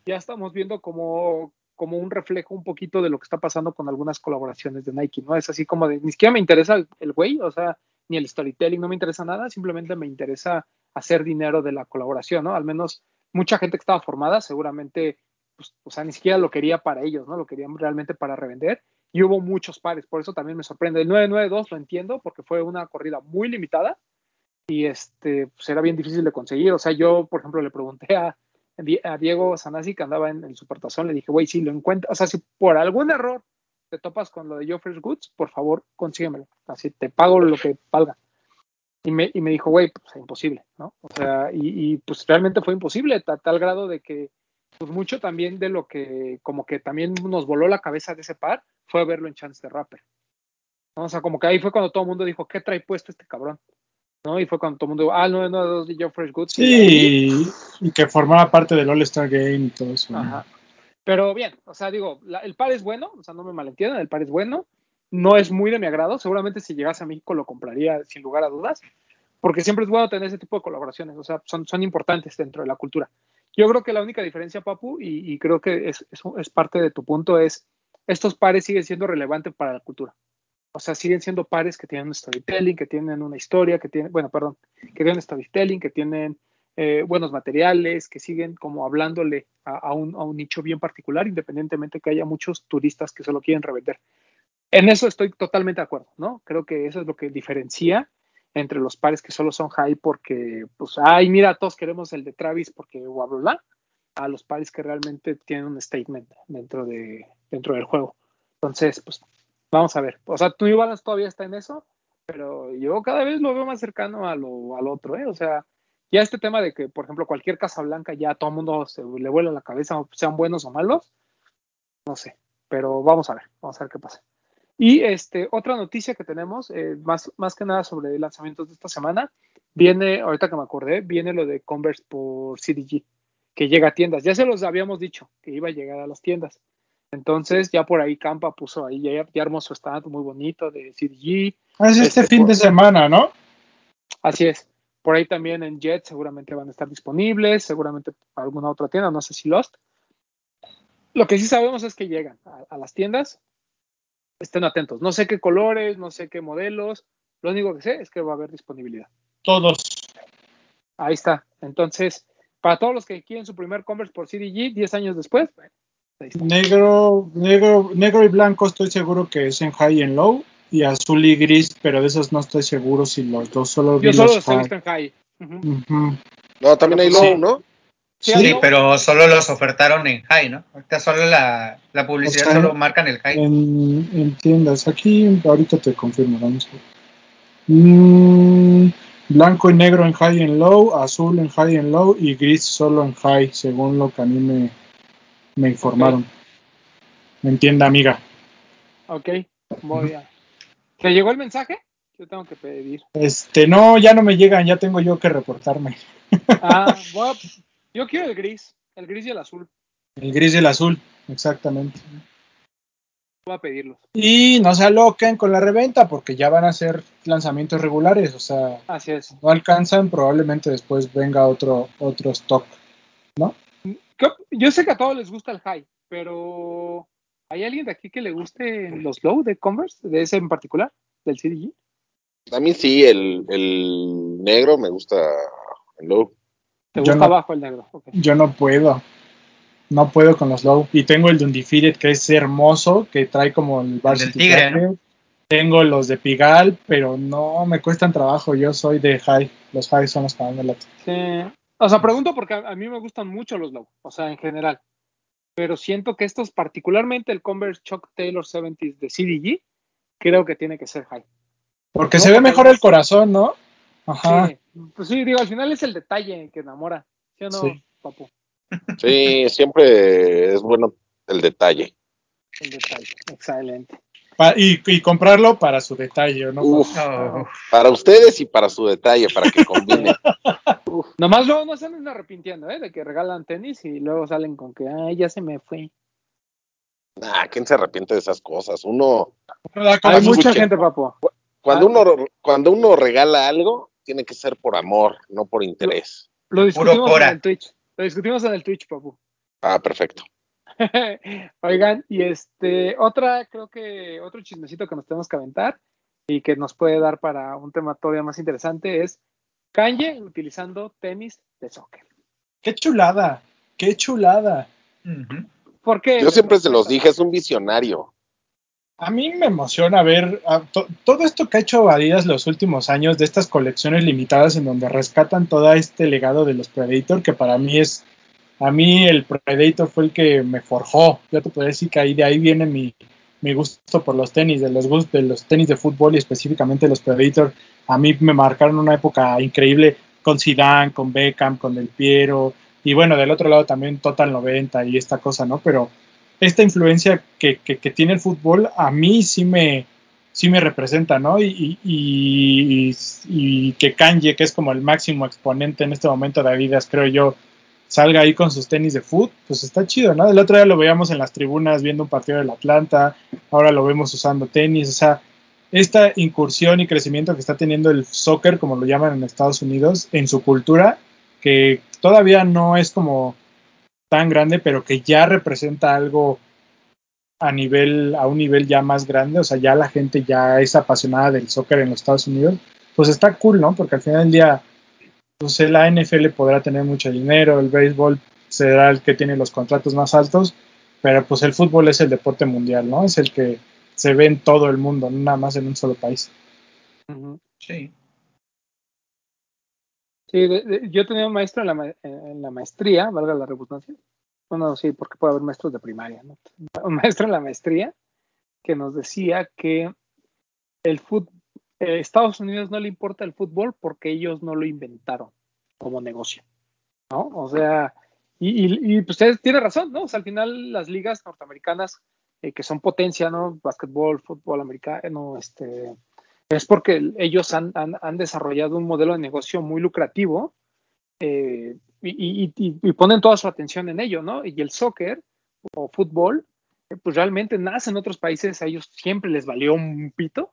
ya estamos viendo como, como un reflejo un poquito de lo que está pasando con algunas colaboraciones de Nike, ¿no? Es así como de, ni siquiera me interesa el güey, o sea, ni el storytelling, no me interesa nada, simplemente me interesa hacer dinero de la colaboración, ¿no? Al menos mucha gente que estaba formada seguramente, pues, o sea, ni siquiera lo quería para ellos, ¿no? Lo querían realmente para revender. Y hubo muchos pares, por eso también me sorprende. El 992 lo entiendo porque fue una corrida muy limitada y este, pues era bien difícil de conseguir. O sea, yo, por ejemplo, le pregunté a, a Diego Sanasi que andaba en el Supertazón, le dije, güey, si lo encuentras, o sea, si por algún error te topas con lo de Joffrey's Goods, por favor, consíguemelo. Así te pago lo que valga. Y me, y me dijo, güey, pues imposible, ¿no? O sea, y, y pues realmente fue imposible, a tal grado de que, pues mucho también de lo que, como que también nos voló la cabeza de ese par, fue verlo en Chance de Rapper. ¿no? O sea, como que ahí fue cuando todo el mundo dijo, ¿qué trae puesto este cabrón? ¿no? Y fue cuando todo el mundo dijo, ah, no, no, no, de Joffrey's Goods. Sí, y, que formaba parte del All-Star Game y todo eso. Ajá. Pero bien, o sea, digo, la, el par es bueno, o sea, no me malentiendan, el par es bueno, no es muy de mi agrado, seguramente si llegase a México lo compraría sin lugar a dudas, porque siempre es bueno tener ese tipo de colaboraciones, o sea, son, son importantes dentro de la cultura. Yo creo que la única diferencia, Papu, y, y creo que es, es, es, parte de tu punto, es estos pares siguen siendo relevantes para la cultura. O sea, siguen siendo pares que tienen un storytelling, que tienen una historia, que tienen, bueno, perdón, que tienen storytelling, que tienen eh, buenos materiales, que siguen como hablándole a, un, a, un, nicho bien particular, independientemente que haya muchos turistas que solo quieren revender. En eso estoy totalmente de acuerdo, ¿no? Creo que eso es lo que diferencia entre los pares que solo son high porque, pues, ay, mira, todos queremos el de Travis porque bla, bla, bla, a los pares que realmente tienen un statement dentro, de, dentro del juego. Entonces, pues, vamos a ver. O sea, tú Balance todavía está en eso, pero yo cada vez lo veo más cercano a lo, al otro, ¿eh? O sea, ya este tema de que, por ejemplo, cualquier Casa Blanca ya a todo el mundo se le vuela la cabeza, sean buenos o malos, no sé, pero vamos a ver, vamos a ver qué pasa. Y este, otra noticia que tenemos, eh, más, más que nada sobre lanzamientos de esta semana, viene, ahorita que me acordé, viene lo de Converse por CDG, que llega a tiendas. Ya se los habíamos dicho, que iba a llegar a las tiendas. Entonces, ya por ahí Campa puso ahí, ya, ya armó su stand muy bonito de CDG. Ah, es este, este fin por, de semana, ¿no? Así es. Por ahí también en Jet seguramente van a estar disponibles, seguramente alguna otra tienda, no sé si Lost. Lo que sí sabemos es que llegan a, a, las tiendas. Estén atentos. No sé qué colores, no sé qué modelos. Lo único que sé es que va a haber disponibilidad. Todos. Ahí está. Entonces, para todos los que quieren su primer Converse por CDG 10 años después, bueno, negro, negro, negro y blanco estoy seguro que es en high y en low y azul y gris, pero de esos no estoy seguro si los dos solo Yo solo los he visto en high. Uh -huh. Uh -huh. No, también hay low, sí. ¿no? Sí, sí, pero solo los ofertaron en high, ¿no? Ahorita solo la, la publicidad o sea, solo marcan el high. En, en, tiendas, aquí ahorita te confirmo, vamos a ver. Mm, blanco y negro en high y en low, azul en high y en low y gris solo en high, según lo que a mí me, me informaron. Okay. ¿Me entiende, amiga? Ok, voy a. ¿Te llegó el mensaje? Yo tengo que pedir. Este, no, ya no me llegan, ya tengo yo que reportarme. Ah, bueno, yo quiero el gris, el gris y el azul. El gris y el azul, exactamente. Voy a pedirlos. Y no se aloquen con la reventa porque ya van a ser lanzamientos regulares, o sea, Así es. no alcanzan, probablemente después venga otro, otro stock, ¿no? Yo sé que a todos les gusta el high, pero ¿hay alguien de aquí que le guste los low de Converse, de ese en particular, del CDG? A mí sí, el, el negro me gusta el low. ¿Te gusta no, abajo el negro? Okay. Yo no puedo. No puedo con los low. Y tengo el de Undefeated que es hermoso, que trae como el Varsity tigre, ¿no? Tengo los de Pigal, pero no me cuestan trabajo. Yo soy de high. Los high son los que más me laten. Sí. O sea, pregunto porque a, a, mí me gustan mucho los low, o sea, en general. Pero siento que estos, particularmente el Converse Chuck Taylor 70s de CDG, creo que tiene que ser high. Porque ¿No? se ve mejor el corazón, ¿no? Ajá. Sí, pues sí, digo, al final es el detalle que enamora, ¿sí o no, Sí. papu? Sí, siempre es bueno el detalle. El detalle, excelente. Pa- y, y comprarlo para su detalle, ¿no? Uf, Oh, para ustedes y para su detalle, para que combine. Uf, nomás luego no se anden arrepintiendo, ¿eh? De que regalan tenis y luego salen con que, ay, ya se me fue. Nah, ¿quién se arrepiente de esas cosas? Uno, Hay mucha gente, papu. cuando Ah. uno, cuando uno regala algo, tiene que ser por amor, no por interés. Lo discutimos Cora. en el Twitch. Lo discutimos en el Twitch, papu. Ah, perfecto. Oigan, y este, otra, creo que otro chismecito que nos tenemos que aventar y que nos puede dar para un tema todavía más interesante es Kanye utilizando tenis de soccer. Qué chulada, qué chulada. ujú. ¿Por qué? Yo siempre se los dije, es un visionario. A mí me emociona ver todo esto que ha hecho Adidas los últimos años de estas colecciones limitadas en donde rescatan todo este legado de los Predator, que para mí es, a mí el Predator fue el que me forjó. Yo te puedo decir que ahí de ahí viene mi, mi gusto por los tenis, de los de los tenis de fútbol y específicamente los Predator. A mí me marcaron una época increíble con Zidane, con Beckham, con Del Piero y bueno, del otro lado también Total 90 y esta cosa, ¿no? Pero esta influencia que, tiene el fútbol a mí sí me, sí me representa, ¿no? Y que Kanye, que es como el máximo exponente en este momento de Adidas, creo yo, salga ahí con sus tenis de fútbol, pues está chido, ¿no? El otro día lo veíamos en las tribunas viendo un partido del Atlanta, ahora lo vemos usando tenis, o sea, esta incursión y crecimiento que está teniendo el soccer, como lo llaman en Estados Unidos, en su cultura, que todavía no es como tan grande, pero que ya representa algo a nivel, a un nivel ya más grande, o sea, ya la gente ya es apasionada del soccer en los Estados Unidos, pues está cool, ¿no? Porque al final del día, pues la NFL podrá tener mucho dinero, el béisbol será el que tiene los contratos más altos, pero pues el fútbol es el deporte mundial, ¿no? Es el que se ve en todo el mundo, no nada más en un solo país. Sí. Sí, de- yo tenía un maestro en la, en la maestría, valga la redundancia. Bueno, sí, porque puede haber maestros de primaria, ¿no? Un maestro en la maestría que nos decía que el fut- eh, Estados Unidos no le importa el fútbol porque ellos no lo inventaron como negocio, ¿no? O sea, y, pues él tiene razón, ¿no? O sea, al final las ligas norteamericanas eh, que son potencia, ¿no? Básquetbol, fútbol americano, este, es porque ellos han, han, desarrollado un modelo de negocio muy lucrativo eh, y, y, y, y, ponen toda su atención en ello, ¿no? Y el soccer o fútbol, eh, pues realmente nace en otros países, a ellos siempre les valió un pito,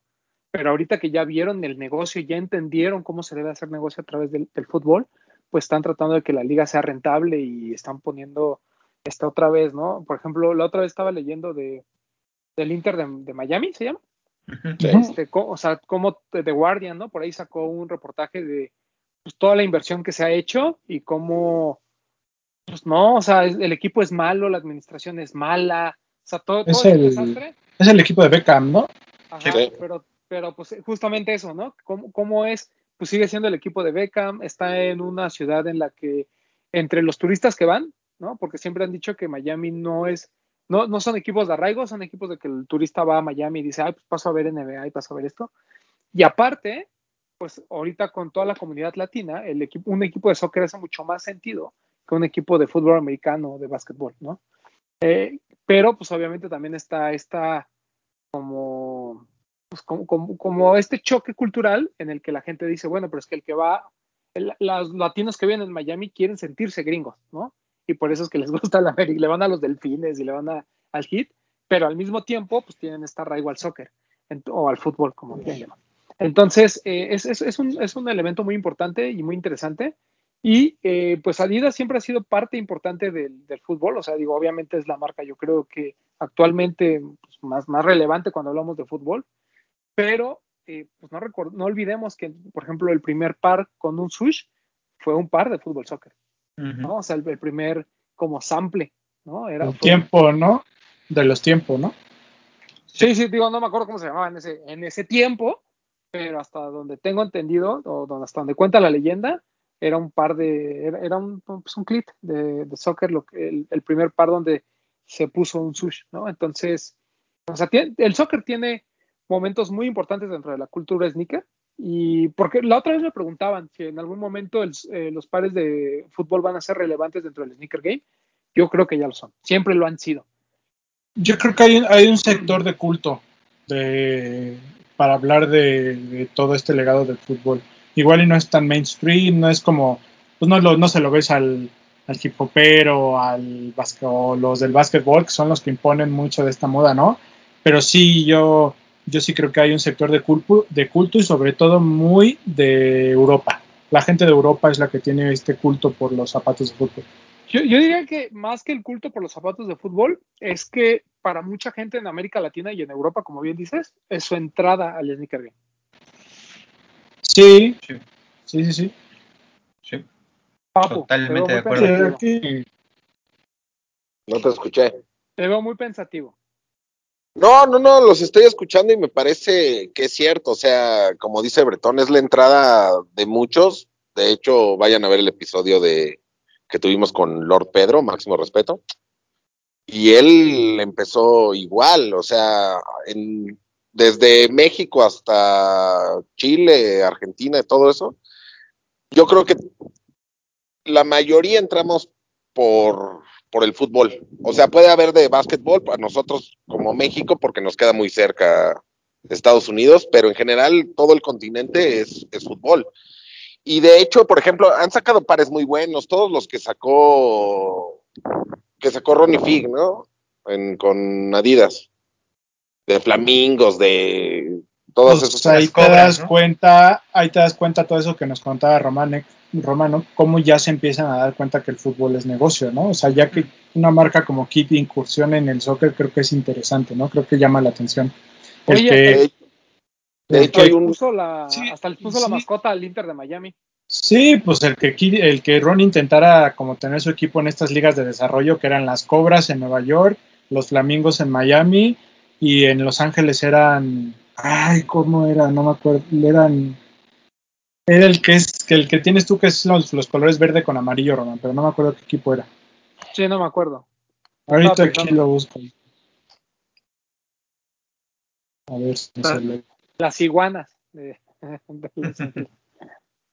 pero ahorita que ya vieron el negocio, ya entendieron cómo se debe hacer negocio a través del, fútbol, pues están tratando de que la liga sea rentable y están poniendo esta otra vez, ¿no? Por ejemplo, la otra vez estaba leyendo de del Inter de Miami, ¿se llama? Este, co- o sea, como The Guardian, ¿no? Por ahí sacó un reportaje de pues, toda la inversión que se ha hecho y cómo, pues no, o sea, el equipo es malo, la administración es mala, o sea, todo, Es todo es un el- desastre. Es el equipo de Beckham, ¿no? Ajá, Sí. pero, pero pues justamente eso, ¿no? ¿Cómo, ¿Cómo es? Pues sigue siendo el equipo de Beckham, está en una ciudad en la que entre los turistas que van, ¿no? Porque siempre han dicho que Miami no es, no, no son equipos de arraigo, son equipos de que el turista va a Miami y dice, ay, pues paso a ver NBA y paso a ver esto. Y aparte, pues ahorita con toda la comunidad latina, el equipo, un equipo de soccer hace mucho más sentido que un equipo de fútbol americano o de básquetbol, ¿no? Eh, pero pues obviamente también está esta como, pues, como, como, como este choque cultural en el que la gente dice, bueno, pero es que el que va, los latinos que viven en Miami quieren sentirse gringos, ¿no? Y por eso es que les gusta la América, le van a los delfines y le van a, al hit, pero al mismo tiempo, pues tienen esta arraigo al soccer ent- o al fútbol, como quieran llamar. Entonces, eh, es, es, es, un, es un elemento muy importante y muy interesante. Y eh, pues Adidas siempre ha sido parte importante del, del fútbol, o sea, digo, obviamente es la marca, yo creo que actualmente pues, más, más relevante cuando hablamos de fútbol, pero eh, pues no, no olvidemos que, por ejemplo, el primer par con un switch fue un par de fútbol soccer, ¿no? O sea, el, el primer como sample, ¿no? Era, El fue- tiempo, ¿no? De los tiempos, ¿no? Sí, sí, digo, no me acuerdo cómo se llamaba en ese, en ese tiempo, pero hasta donde tengo entendido, o donde, hasta donde cuenta la leyenda, era un par de, era, era un, pues un clip de, de soccer, lo que, el, el primer par donde se puso un sush, ¿no? Entonces, o sea, tiene- el soccer tiene momentos muy importantes dentro de la cultura sneaker, Y porque la otra vez me preguntaban si en algún momento eh, los pares de fútbol van a ser relevantes dentro del sneaker game. Yo creo que ya lo son. Siempre lo han sido. Yo creo que hay, un sector de culto de, para hablar de, de, todo este legado del fútbol. Igual y no es tan mainstream, no es como, pues no, lo, no se lo ves al, al hip hopero, al o los del básquetbol, que son los que imponen mucho de esta moda, ¿no? Pero sí, yo yo sí creo que hay un sector de culto, de culto y sobre todo muy de Europa. La gente de Europa es la que tiene este culto por los zapatos de fútbol. Yo, yo, diría que más que el culto por los zapatos de fútbol, es que para mucha gente en América Latina y en Europa, como bien dices, es su entrada al sneaker game. Sí, sí, sí, sí. sí. sí. Papu, Totalmente de acuerdo. No te escuché. Te veo muy pensativo. No, no, no, los estoy escuchando y me parece que es cierto. O sea, como dice Bretón, es la entrada de muchos. De hecho, vayan a ver el episodio de que tuvimos con Lord Pedro, máximo respeto. Y él empezó igual, o sea, en, desde México hasta Chile, Argentina, todo eso. Yo creo que la mayoría entramos por por el fútbol. O sea, puede haber de básquetbol para nosotros como México porque nos queda muy cerca Estados Unidos, pero en general todo el continente es, es fútbol. Y de hecho, por ejemplo, han sacado pares muy buenos, todos los que sacó que sacó Ronnie Fig, ¿no? En, con Adidas. De flamingos, de todos pues esos. Ahí te das ¿no? cuenta, ahí te das cuenta todo eso que nos contaba Romanek, Romano, cómo ya se empiezan a dar cuenta que el fútbol es negocio, ¿no? O sea, ya que una marca como Kit incursión en el soccer creo que es interesante, ¿no? Creo que llama la atención. Oye, que, de, de hecho, hay un... puso la, sí, hasta le puso sí. la mascota al Inter de Miami. Sí, pues el que, el que Ron intentara como tener su equipo en estas ligas de desarrollo, que eran las Cobras en Nueva York, los Flamingos en Miami y en Los Ángeles eran, ay, ¿cómo era? No me acuerdo, eran era el que es que el que tienes tú que es los, los, colores verde con amarillo, Roman, pero no me acuerdo qué equipo era. Sí, no me acuerdo. Ahorita aquí lo busco. A ver si se le... Las iguanas.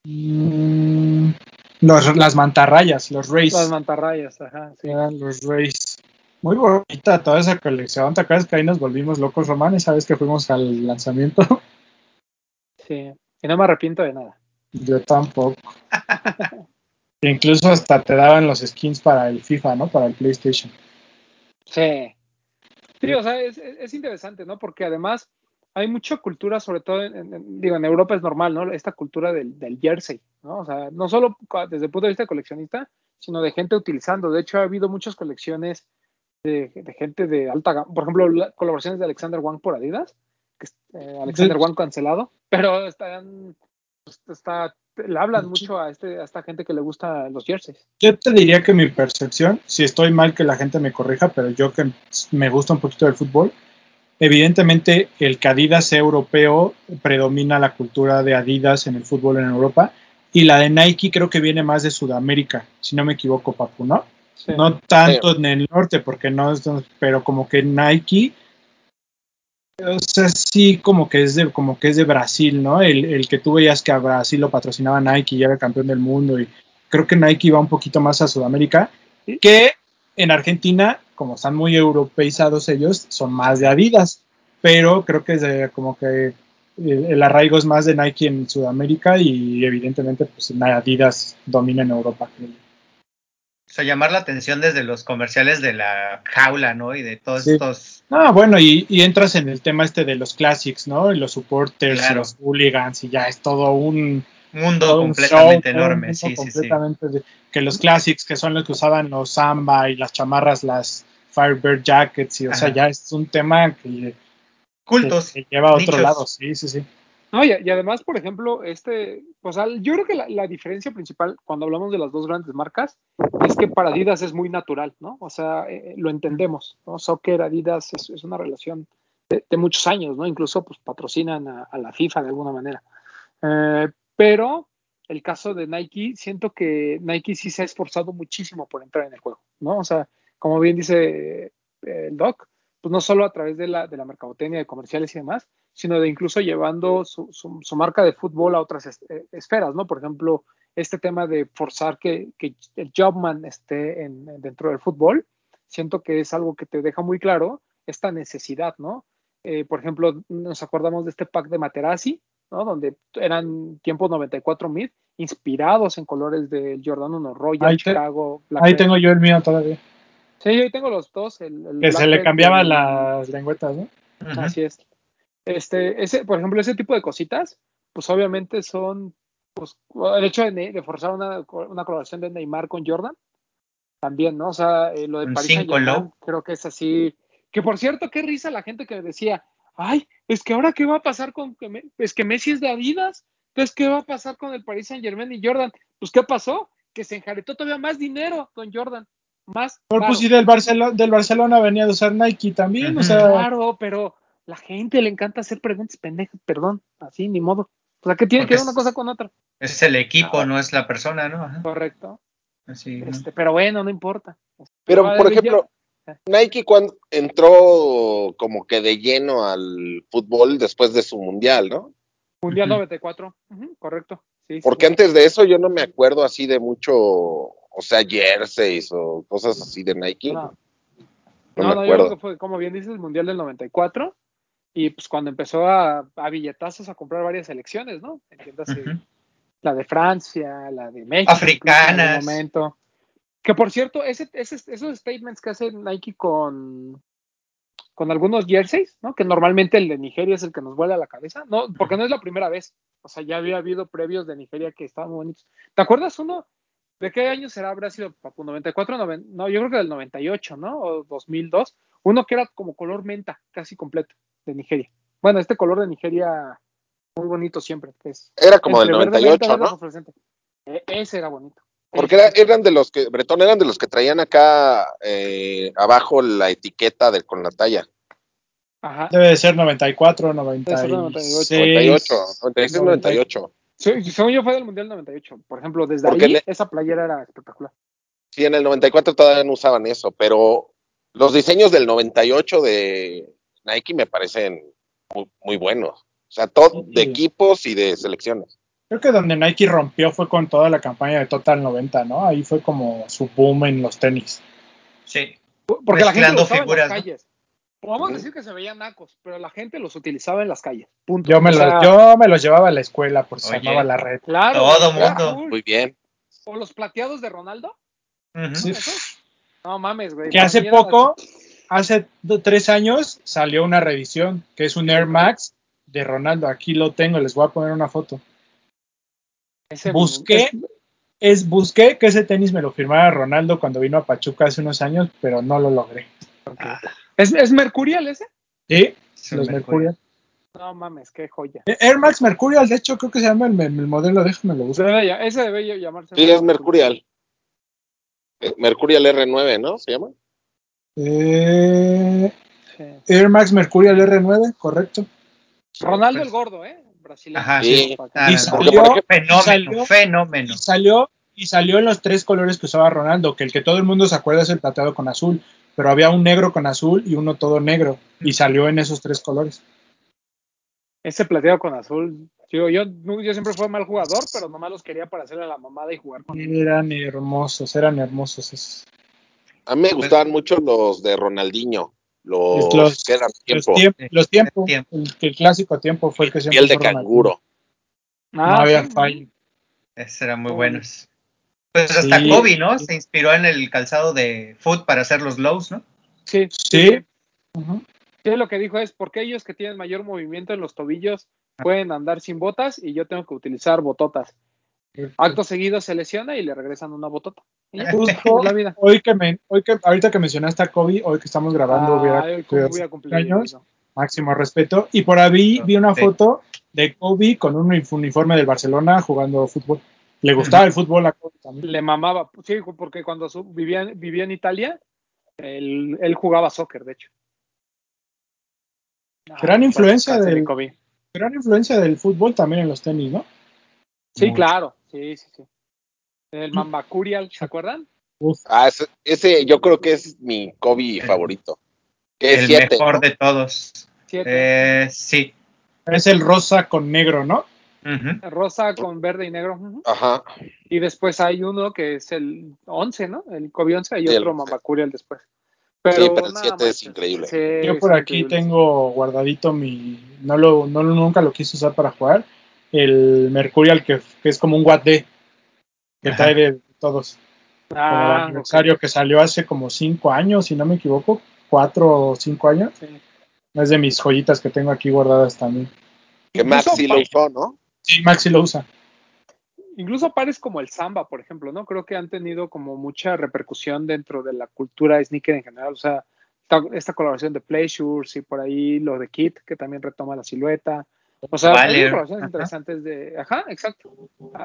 Mm, los, las mantarrayas, los Rays. Las mantarrayas, ajá. Sí. Eran los Rays. Muy bonita toda esa colección. ¿Te acuerdas que ahí nos volvimos locos, Román? Esa vez que fuimos al lanzamiento. Sí, y no me arrepiento de nada. Yo tampoco. Incluso hasta te daban los skins para el FIFA, ¿no? Para el PlayStation. Sí. Sí, o sea, es, es interesante, ¿no? Porque además hay mucha cultura, sobre todo, en, en, digo, en Europa es normal, ¿no? Esta cultura del, del, jersey, ¿no? O sea, no solo desde el punto de vista coleccionista, sino de gente utilizando. De hecho, ha habido muchas colecciones de, de gente de alta gama. Por ejemplo, colaboraciones de Alexander Wang por Adidas, que eh, Alexander Wang cancelado, pero están está, le hablan mucho a, este, a esta gente que le gusta los jerseys. Yo te diría que mi percepción, si estoy mal que la gente me corrija, pero yo que me gusta un poquito del fútbol, evidentemente el que Adidas sea europeo predomina la cultura de Adidas en el fútbol en Europa y la de Nike creo que viene más de Sudamérica, si no me equivoco, Papu, ¿no? Sí. No tanto sí. en el norte, porque no es, pero como que Nike o sea, sí, como que es de, como que es de Brasil, ¿no? El, el, que tú veías que a Brasil lo patrocinaba Nike y era campeón del mundo. Y creo que Nike va un poquito más a Sudamérica. Que en Argentina, como están muy europeizados ellos, son más de Adidas. Pero creo que es de, como que el, el, arraigo es más de Nike en Sudamérica y evidentemente pues Adidas domina en Europa. Sea, llamar la atención desde los comerciales de la jaula, ¿no? Y de todos sí. estos. Ah, bueno, y, y, entras en el tema este de los classics, ¿no? Y los supporters, claro. y los hooligans, y ya es todo un mundo todo completamente un show, enorme, un sí, completamente sí, sí. De, que los classics, que son los que usaban los samba y las chamarras, las Firebird jackets, y o Ajá. sea, ya es un tema que, cultos, que, que lleva a otro nichos. lado, sí, sí, sí. No, y, y, además, por ejemplo, este, o sea, yo creo que la, la, diferencia principal cuando hablamos de las dos grandes marcas es que para Adidas es muy natural, ¿no? O sea, eh, lo entendemos, ¿no? Soccer, Adidas es, una relación de, muchos años, ¿no? Incluso, pues, patrocinan a, la FIFA de alguna manera. Eh, pero el caso de Nike, siento que Nike sí se ha esforzado muchísimo por entrar en el juego, ¿no? O sea, como bien dice eh, el Doc, pues no solo a través de la, de la mercadotecnia, de comerciales y demás, sino de incluso llevando su, su, su marca de fútbol a otras es, eh, esferas, ¿no? Por ejemplo, este tema de forzar que, que el jobman esté en, dentro del fútbol, siento que es algo que te deja muy claro esta necesidad, ¿no? Eh, por ejemplo, nos acordamos de este pack de Materazzi, ¿no? Donde eran tiempos 94 mil, inspirados en colores del Jordan 1 Royal, Ahí te- Chicago, Ahí Blackberry. tengo yo el mío todavía. Sí, yo ahí tengo los dos. El, el Que se le cambiaban las lengüetas, ¿no? Así es. Este, ese, por ejemplo, ese tipo de cositas, pues obviamente son, pues, el hecho de, forzar una, una colaboración de Neymar con Jordan, también, ¿no? O sea, eh, lo de low. creo que es así. Que por cierto, qué risa la gente que decía, ay, es que ahora qué va a pasar con, que Me- es que Messi es de Adidas, entonces qué va a pasar con el Paris Saint Germain y Jordan. Pues, ¿qué pasó? Que se enjaretó todavía más dinero con Jordan, más. Pero varo. pues si del Barcelona, del Barcelona venía de usar Nike también, o Ujú. sea, Claro, pero la gente le encanta hacer preguntas pendejas, perdón, así ni modo. O sea, que tiene Porque que ver una cosa con otra. Es el equipo, Ah. no es la persona, ¿no? Ajá. Correcto. Así, ¿no? Este, pero bueno, no importa. Pero, por ya- ejemplo, Nike cuando entró como que de lleno al fútbol después de su mundial, ¿no? Mundial Ujú. 94, ujú, correcto. Sí, sí. Porque antes de eso yo no me acuerdo así de mucho, o sea, jerseys o cosas así de Nike. No, No, no, me no, yo creo acuerdo. que fue, como bien dices, el Mundial del 94. Y pues cuando empezó a, a billetazos a comprar varias selecciones, ¿no? Entiéndase, Ujú. la de Francia, la de México. Africanas. en momento. Que por cierto, ese, ese- esos statements que hace Nike con, con algunos jerseys, ¿no? Que normalmente el de Nigeria es el que nos vuela la cabeza, ¿no? Porque no es la primera vez. O sea, ya había habido previos de Nigeria que estaban muy bonitos. ¿Te acuerdas uno? ¿De qué año será? ¿Habrá sido Papu? ¿94? noven- No, yo creo que del 98, ¿no? O 2002. Uno que era como color menta, casi completo, de Nigeria. Bueno, este color de Nigeria, muy bonito siempre. es Era como del entre verde, 98, menta, verde, ¿no? E- ese era bonito. Porque era- eran de los que, Bretón, eran de los que traían acá eh, abajo la etiqueta de, con la talla. Ajá. debe de ser 94, Debe ser 96. 98, 96, 98. Sí, según yo fue del Mundial 98. Por ejemplo, desde Porque ahí, le- esa playera era espectacular. Sí, en el 94 todavía no usaban eso, pero los diseños del 98 de Nike me parecen muy, muy buenos. O sea, todo de equipos y de selecciones. Creo que donde Nike rompió fue con toda la campaña de Total 90, ¿no? Ahí fue como su boom en los tenis. Sí. Porque la gente los figuras, en ¿no? las calles. Podemos Ujú. decir que se veían nacos, pero la gente los utilizaba en las calles. Punto. Yo me, O sea, los, yo me los llevaba a la escuela por si se armaba la red. Claro. Todo mundo. cool. Muy bien. O los plateados de Ronaldo. Sí. ¿esos? No mames, güey. Que hace poco, hace tres años, salió una revisión que es un Air Max de Ronaldo. Aquí lo tengo, les voy a poner una foto. ese- Busqué, es, busqué que ese tenis me lo firmara Ronaldo cuando vino a Pachuca hace unos años, pero no lo logré. ¿Es, es Mercurial ese? ¿Sí? Sí, Los me Mercurial. No mames, qué joya. Eh, Air Max Mercurial, de hecho, creo que se llama el, el modelo, déjame lo buscar. Debe de- ese debe llamarse. Sí, es Mercurial. Eh, Mercurial R9, ¿no? ¿Se llama? Eh, Sí. Air Max Mercurial R9, correcto. Ronaldo Pues- el gordo, ¿eh? Brasileño. Ajá, Sí. Ah, Y salió, Fenómeno, salió- fenómeno. y salió y salió en los tres colores que usaba Ronaldo, que el que todo el mundo se acuerda es el plateado con azul, pero había un negro con azul y uno todo negro y salió en esos tres colores. Ese plateado con azul. Yo, yo siempre fui mal jugador, pero nomás los quería para hacerle la mamada y jugar con él. Eran hermosos, eran hermosos esos. A mí me gustaban mucho los de Ronaldinho. Los, Los- que eran Los, tiempo. tiemp- los tiempos, Tiempo. el, el clásico tiempo fue el que siempre Piel de fue Ronaldinho. canguro. No Ah, había sí, fallo. Esos eran muy buenos. Pues hasta Sí. Kobe, ¿no? Se inspiró en el calzado de Foot para hacer los lows, ¿no? Sí, Sí. Sí, lo que dijo es, porque ellos que tienen mayor movimiento en los tobillos pueden andar sin botas y yo tengo que utilizar bototas? Acto seguido se lesiona y le regresan una botota. Y ya, Justo es la vida. hoy que me, hoy que ahorita que mencionaste a Kobe, hoy que estamos grabando, hubiera, ¿cómo hubiera voy a sido cumplir años, eso? máximo respeto. Y por ahí vi una Sí. foto de Kobe con un uniforme del Barcelona jugando fútbol. Le gustaba el fútbol a Kobe también. Le mamaba. Sí, porque cuando su- vivía, vivía en Italia, él, él jugaba soccer, de hecho. Gran Ah, influencia descanse, del-. Gran influencia del fútbol también en los tenis, ¿no? Sí, claro. Sí, sí, sí. El Mamba Curial, ¿se acuerdan? Uf, Ah, ese, ese yo creo que es mi Kobe favorito. Que es el 7. mejor de todos. Siete. Eh, sí. Es el rosa con negro, ¿no? Ujú. rosa con verde y negro. Ajá. Y después hay uno que es el 11, ¿no? El Kobe 11 y Sí, otro 11. Mamacurial después. Pero, Sí, pero el nada 7 es increíble. Sí, Yo por aquí increíble. tengo guardadito mi. No lo, no, nunca lo quise usar para jugar. El Mercurial, que, que es como un Watt D. Que Ajá. trae de todos. Como el Ah, aniversario que salió hace como cinco años, si no me equivoco. Cuatro o cinco años. sí. Es de mis joyitas que tengo aquí guardadas también. Que Max Incluso sí lo usó, ¿no? Sí, Maxi lo usa. Incluso pares como el Samba, por ejemplo, ¿no? Creo que han tenido como mucha repercusión dentro de la cultura sneaker en general. O sea, esta, esta colaboración de Pleasures y por ahí lo de Kit, que también retoma la silueta. O sea, Vale. hay colaboraciones Ajá. interesantes de. Ajá, exacto.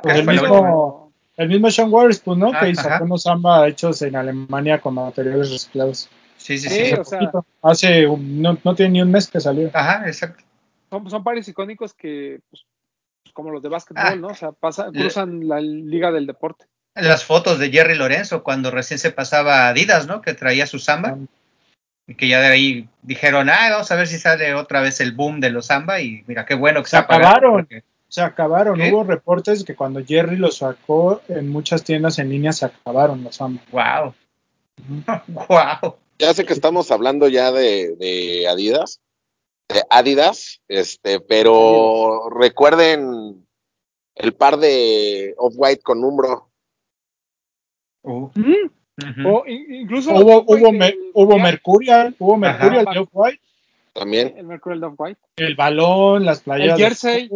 Pues el mismo- El mismo Sean Waterspoon, ¿no? Ah, que hizo ajá. unos samba hechos en Alemania con materiales reciclados. Sí, sí, Sí, sí. o sea. Hace un- no, no tiene ni un mes que salió. Ajá, exacto. son, son pares icónicos que, pues, como los de básquetbol, Ah. ¿no? O sea, pasa, cruzan la liga del deporte. Las fotos de Jerry Lorenzo cuando recién se pasaba a Adidas, ¿no? Que traía su samba. Y que ya de ahí dijeron, ah, vamos a ver si sale otra vez el boom de los samba. Y mira, qué bueno que Se acabaron. porque- Se acabaron. ¿Qué? Hubo reportes que cuando Jerry lo sacó en muchas tiendas en línea se acabaron los samba. Wow. wow. Ya sé que estamos hablando ya de, de Adidas, de Adidas, este, pero recuerden el par de Off-White con Umbro. Uh, Mm. O in- incluso Hubo, White hubo, me- hubo Mercurial, hubo Mercurial Ajá. de Off-White, También. el Mercurial of White. el balón, las playeras, El de jersey.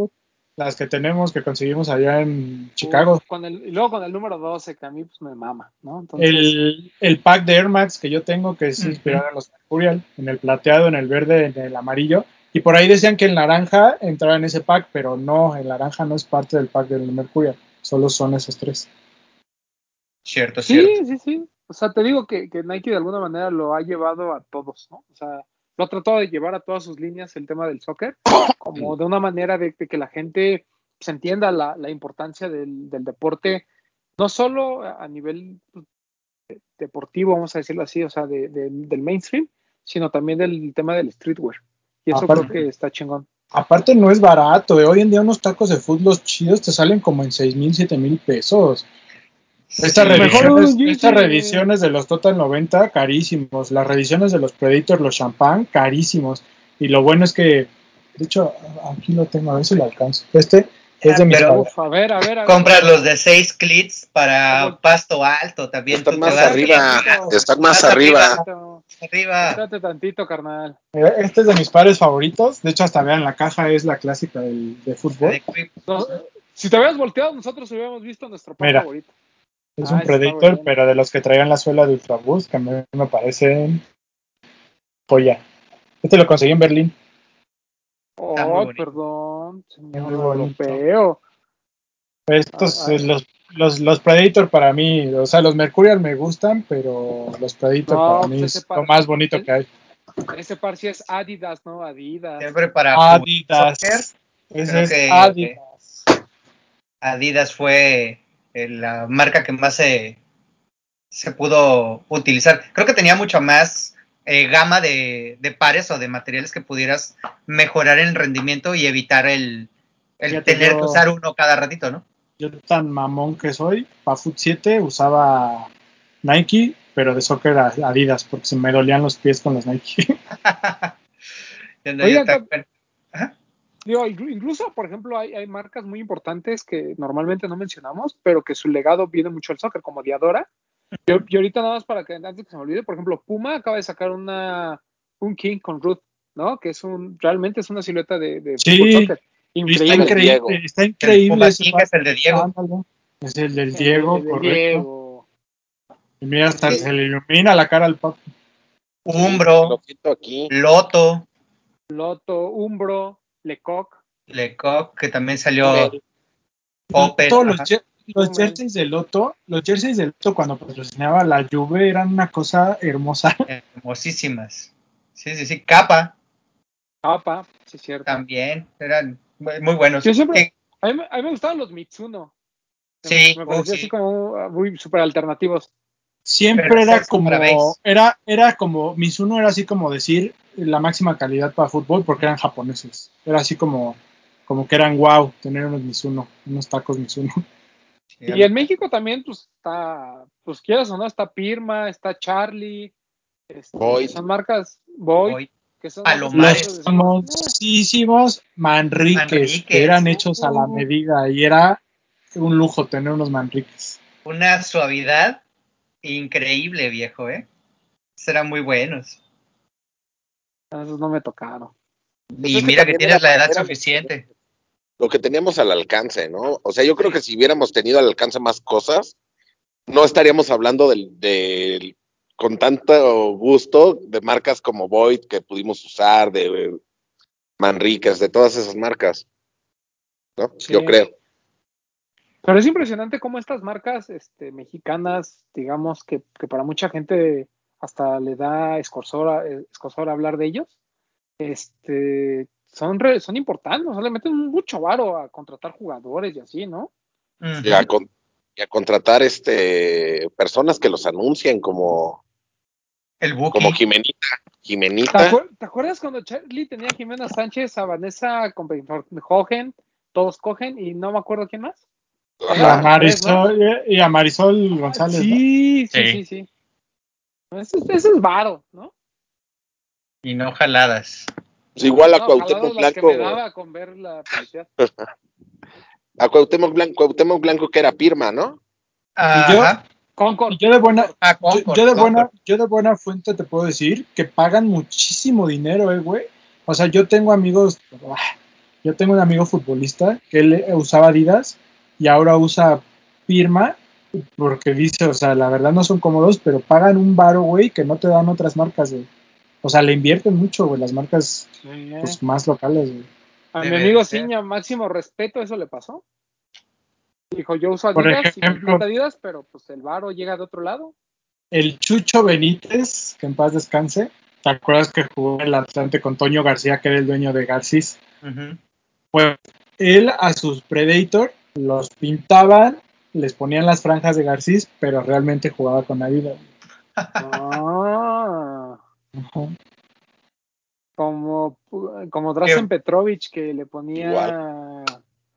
las que tenemos que conseguimos allá en Chicago. Con el, y luego con el número 12, que a mí pues me mama, ¿no? Entonces, El, el pack de Air Max que yo tengo, que es inspirado en los Mercurial, en el plateado, en el verde, en el amarillo. Y por ahí decían que el naranja entraba en ese pack, pero no, el naranja no es parte del pack del Mercurial, solo son esos tres. Cierto, cierto. sí, sí, sí. O sea, te digo que, que Nike de alguna manera lo ha llevado a todos, ¿no? O sea, lo ha tratado de llevar a todas sus líneas el tema del soccer, como de una manera de, de que la gente se entienda la, la importancia del, del deporte, no solo a nivel pues, de- deportivo, vamos a decirlo así, o sea, de- de- del mainstream, sino también del tema del streetwear. Y eso Aparte- creo que está chingón. Aparte no es barato, eh. hoy en día unos tacos de fútbol chidos te salen como en 6 mil, 7 mil pesos. Estas, Sí, Yeezy. estas reediciones de los Total 90, carísimos. Las reediciones de los Predator, los Champagne, carísimos. Y lo bueno es que, de hecho, aquí lo tengo, a ver si lo alcanzo. Este es de mis Pero- favoritos. Uf, a ver, a ver, a ver. Compras los de 6 clits para pasto alto también. Están más arriba, están más arriba. Arriba. Espérate tantito, carnal. Este es de mis pares favoritos. De hecho, hasta vean, la caja es la clásica del, de fútbol. De Quip. No, si te hubieras volteado, nosotros hubiéramos visto nuestro Mira. favorito. Es Ah, un Predator, pero de los que traían la suela de Ultraboost, que a mí me parecen joya. Este lo conseguí en Berlín. Oh, perdón, señor Muy bonito. europeo. Estos, Ah, eh, los, los, los Predator para mí, o sea, los Mercurial me gustan, pero los Predator No, para mí pues es par- lo más bonito que hay. Ese par sí es Adidas, ¿no? Adidas. Siempre para Adidas. soccer, Ese es que- Adidas. Adidas fue la marca que más se, se pudo utilizar. Creo que tenía mucho más eh, gama de, de pares o de materiales que pudieras mejorar el rendimiento y evitar el, tener yo- que usar uno cada ratito, ¿no? Yo tan mamón que soy, para Foot 7 usaba Nike, pero de soccer a- Adidas, porque se me dolían los pies con los Nike. Oiga, Digo, inclu- incluso, por ejemplo, hay, hay marcas muy importantes que normalmente no mencionamos, pero que su legado viene mucho al soccer, como Diadora. Yo, y ahorita nada más para que antes que se me olvide, por ejemplo, Puma acaba de sacar una un King con Ruth, ¿no? Que es un realmente es una silueta de, de Sí, fútbol soccer. Increíble. está Diego. increíble, está el increíble. King es el de Diego. Es el del El Diego, de correcto. Diego. Y mira, hasta Sí. se le ilumina la cara al papi. Umbro, Lo siento aquí. Loto, Loto, Umbro, Lecoq. Lecoq, que también salió. Todos los, jer- los jerseys de Loto, los jerseys de Loto cuando patrocinaba la Juve eran una cosa hermosa. hermosísimas. Sí, sí, sí. Capa Capa, sí es cierto. también, eran muy muy buenos. Yo siempre- Que- A mí, me- a mí me gustaban los Mitsuno. Sí, me uh, sí. así como muy super alternativos. Siempre Pero era como, era, era como, Mizuno era así como decir, la máxima calidad para fútbol porque eran japoneses. Era así como, como que eran wow tener unos Mizuno, unos tacos Mizuno. Y en México también, pues está, pues quieras o no, está Pirma, está Charlie, este, que son marcas Hoy, que son Palomares. Famosísimos Manriques, Manriques. que eran hechos a la Uh. medida y era un lujo tener unos Manriques. una suavidad increíble, viejo, ¿eh? Serán muy buenos. Esos no me tocaron. Y mira que tienes la edad suficiente. Lo que teníamos al alcance, ¿no? O sea, yo creo que si hubiéramos tenido al alcance más cosas, no estaríamos hablando del, del- con tanto gusto de marcas como Void que pudimos usar, de Manriquez, de todas esas marcas. ¿No? Sí. Yo creo. Pero es impresionante cómo estas marcas este, mexicanas, digamos que, que para mucha gente hasta le da escorzor, eh, escozor hablar de ellos, este, son, re- son importantes, o sea, le meten mucho varo a contratar jugadores y así, ¿no? Y a, con- y a contratar este personas que los anuncien como, El Buki. como Jimenita. ¿Te, Jimenita. acuer- te acuerdas cuando Charlie tenía a Jimena Sánchez, a Vanessa Cogen, todos cogen y no me acuerdo quién más? Y a. Marisol, y a Marisol González. ¿no? Sí, sí, Sí. sí, Ese, es- ese es varo, ¿no? Y no jaladas. Pues igual a No, Cuauhtémoc que Blanco. me daba con ver la publicidad. A Cuauhtémoc Blanco, Cuauhtémoc Blanco que era Pirma, ¿no? yo- Ajá. Concord. Y yo de buena, Ah, yo, Concord, yo de Concord. buena, yo de buena fuente te puedo decir que pagan muchísimo dinero, eh, güey. O sea, yo tengo amigos, ah, yo tengo un amigo futbolista que él eh, usaba Adidas y ahora usa Firma porque dice, o sea, la verdad no son cómodos, pero pagan un varo, güey, que no te dan otras marcas, güey. O sea, le invierten mucho, güey, las marcas Sí. pues, más locales, güey. A mi amigo. Ciña, máximo respeto, eso le pasó. Dijo, yo uso Adidas y me ejemplo- encanta Adidas, pero pues el varo llega de otro lado. El Chucho Benítez, que en paz descanse, ¿te acuerdas que jugó en el Atlante con Toño García, que era el dueño de Garcis? Pues él a sus Predator los pintaban, les ponían las franjas de Garcis, pero realmente jugaba con Adidas. Ah, como, como Drazen Petrovic que le ponía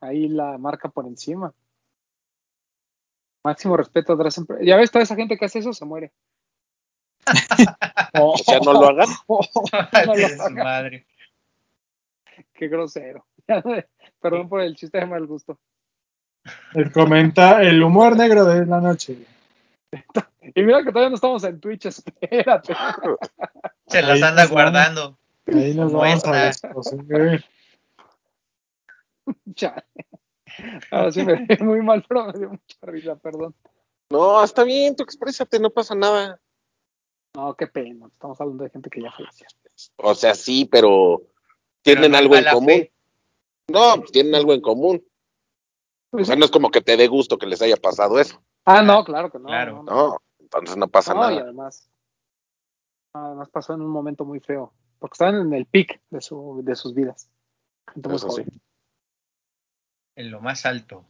ahí la marca por encima. Máximo respeto a Drazen Ya ves, toda esa gente que hace eso se muere. O sea, no lo hagan. No lo madre. Qué grosero. Perdón por el chiste de mal gusto. El comenta el humor negro de la noche. Y mira que todavía no estamos en Twitch, espérate. Se las Ahí anda nos vamos. guardando. Ahí nos vamos a. Ahora sí me dio muy mal, pero me dio mucha risa, perdón. No, está bien, tú exprésate, no pasa nada. No, qué pena. Estamos hablando de gente que ya falleció. O sea, sí, pero tienen Pero no algo en común. fe. No, pues tienen algo en común. O sea, no es como que te dé gusto que les haya pasado eso. Ah, no, claro que no. Claro. no, no. No, entonces no pasa No, y nada. además, además pasó en un momento muy feo, porque estaban en el pic de, su, de sus vidas. Eso sí. En lo más alto.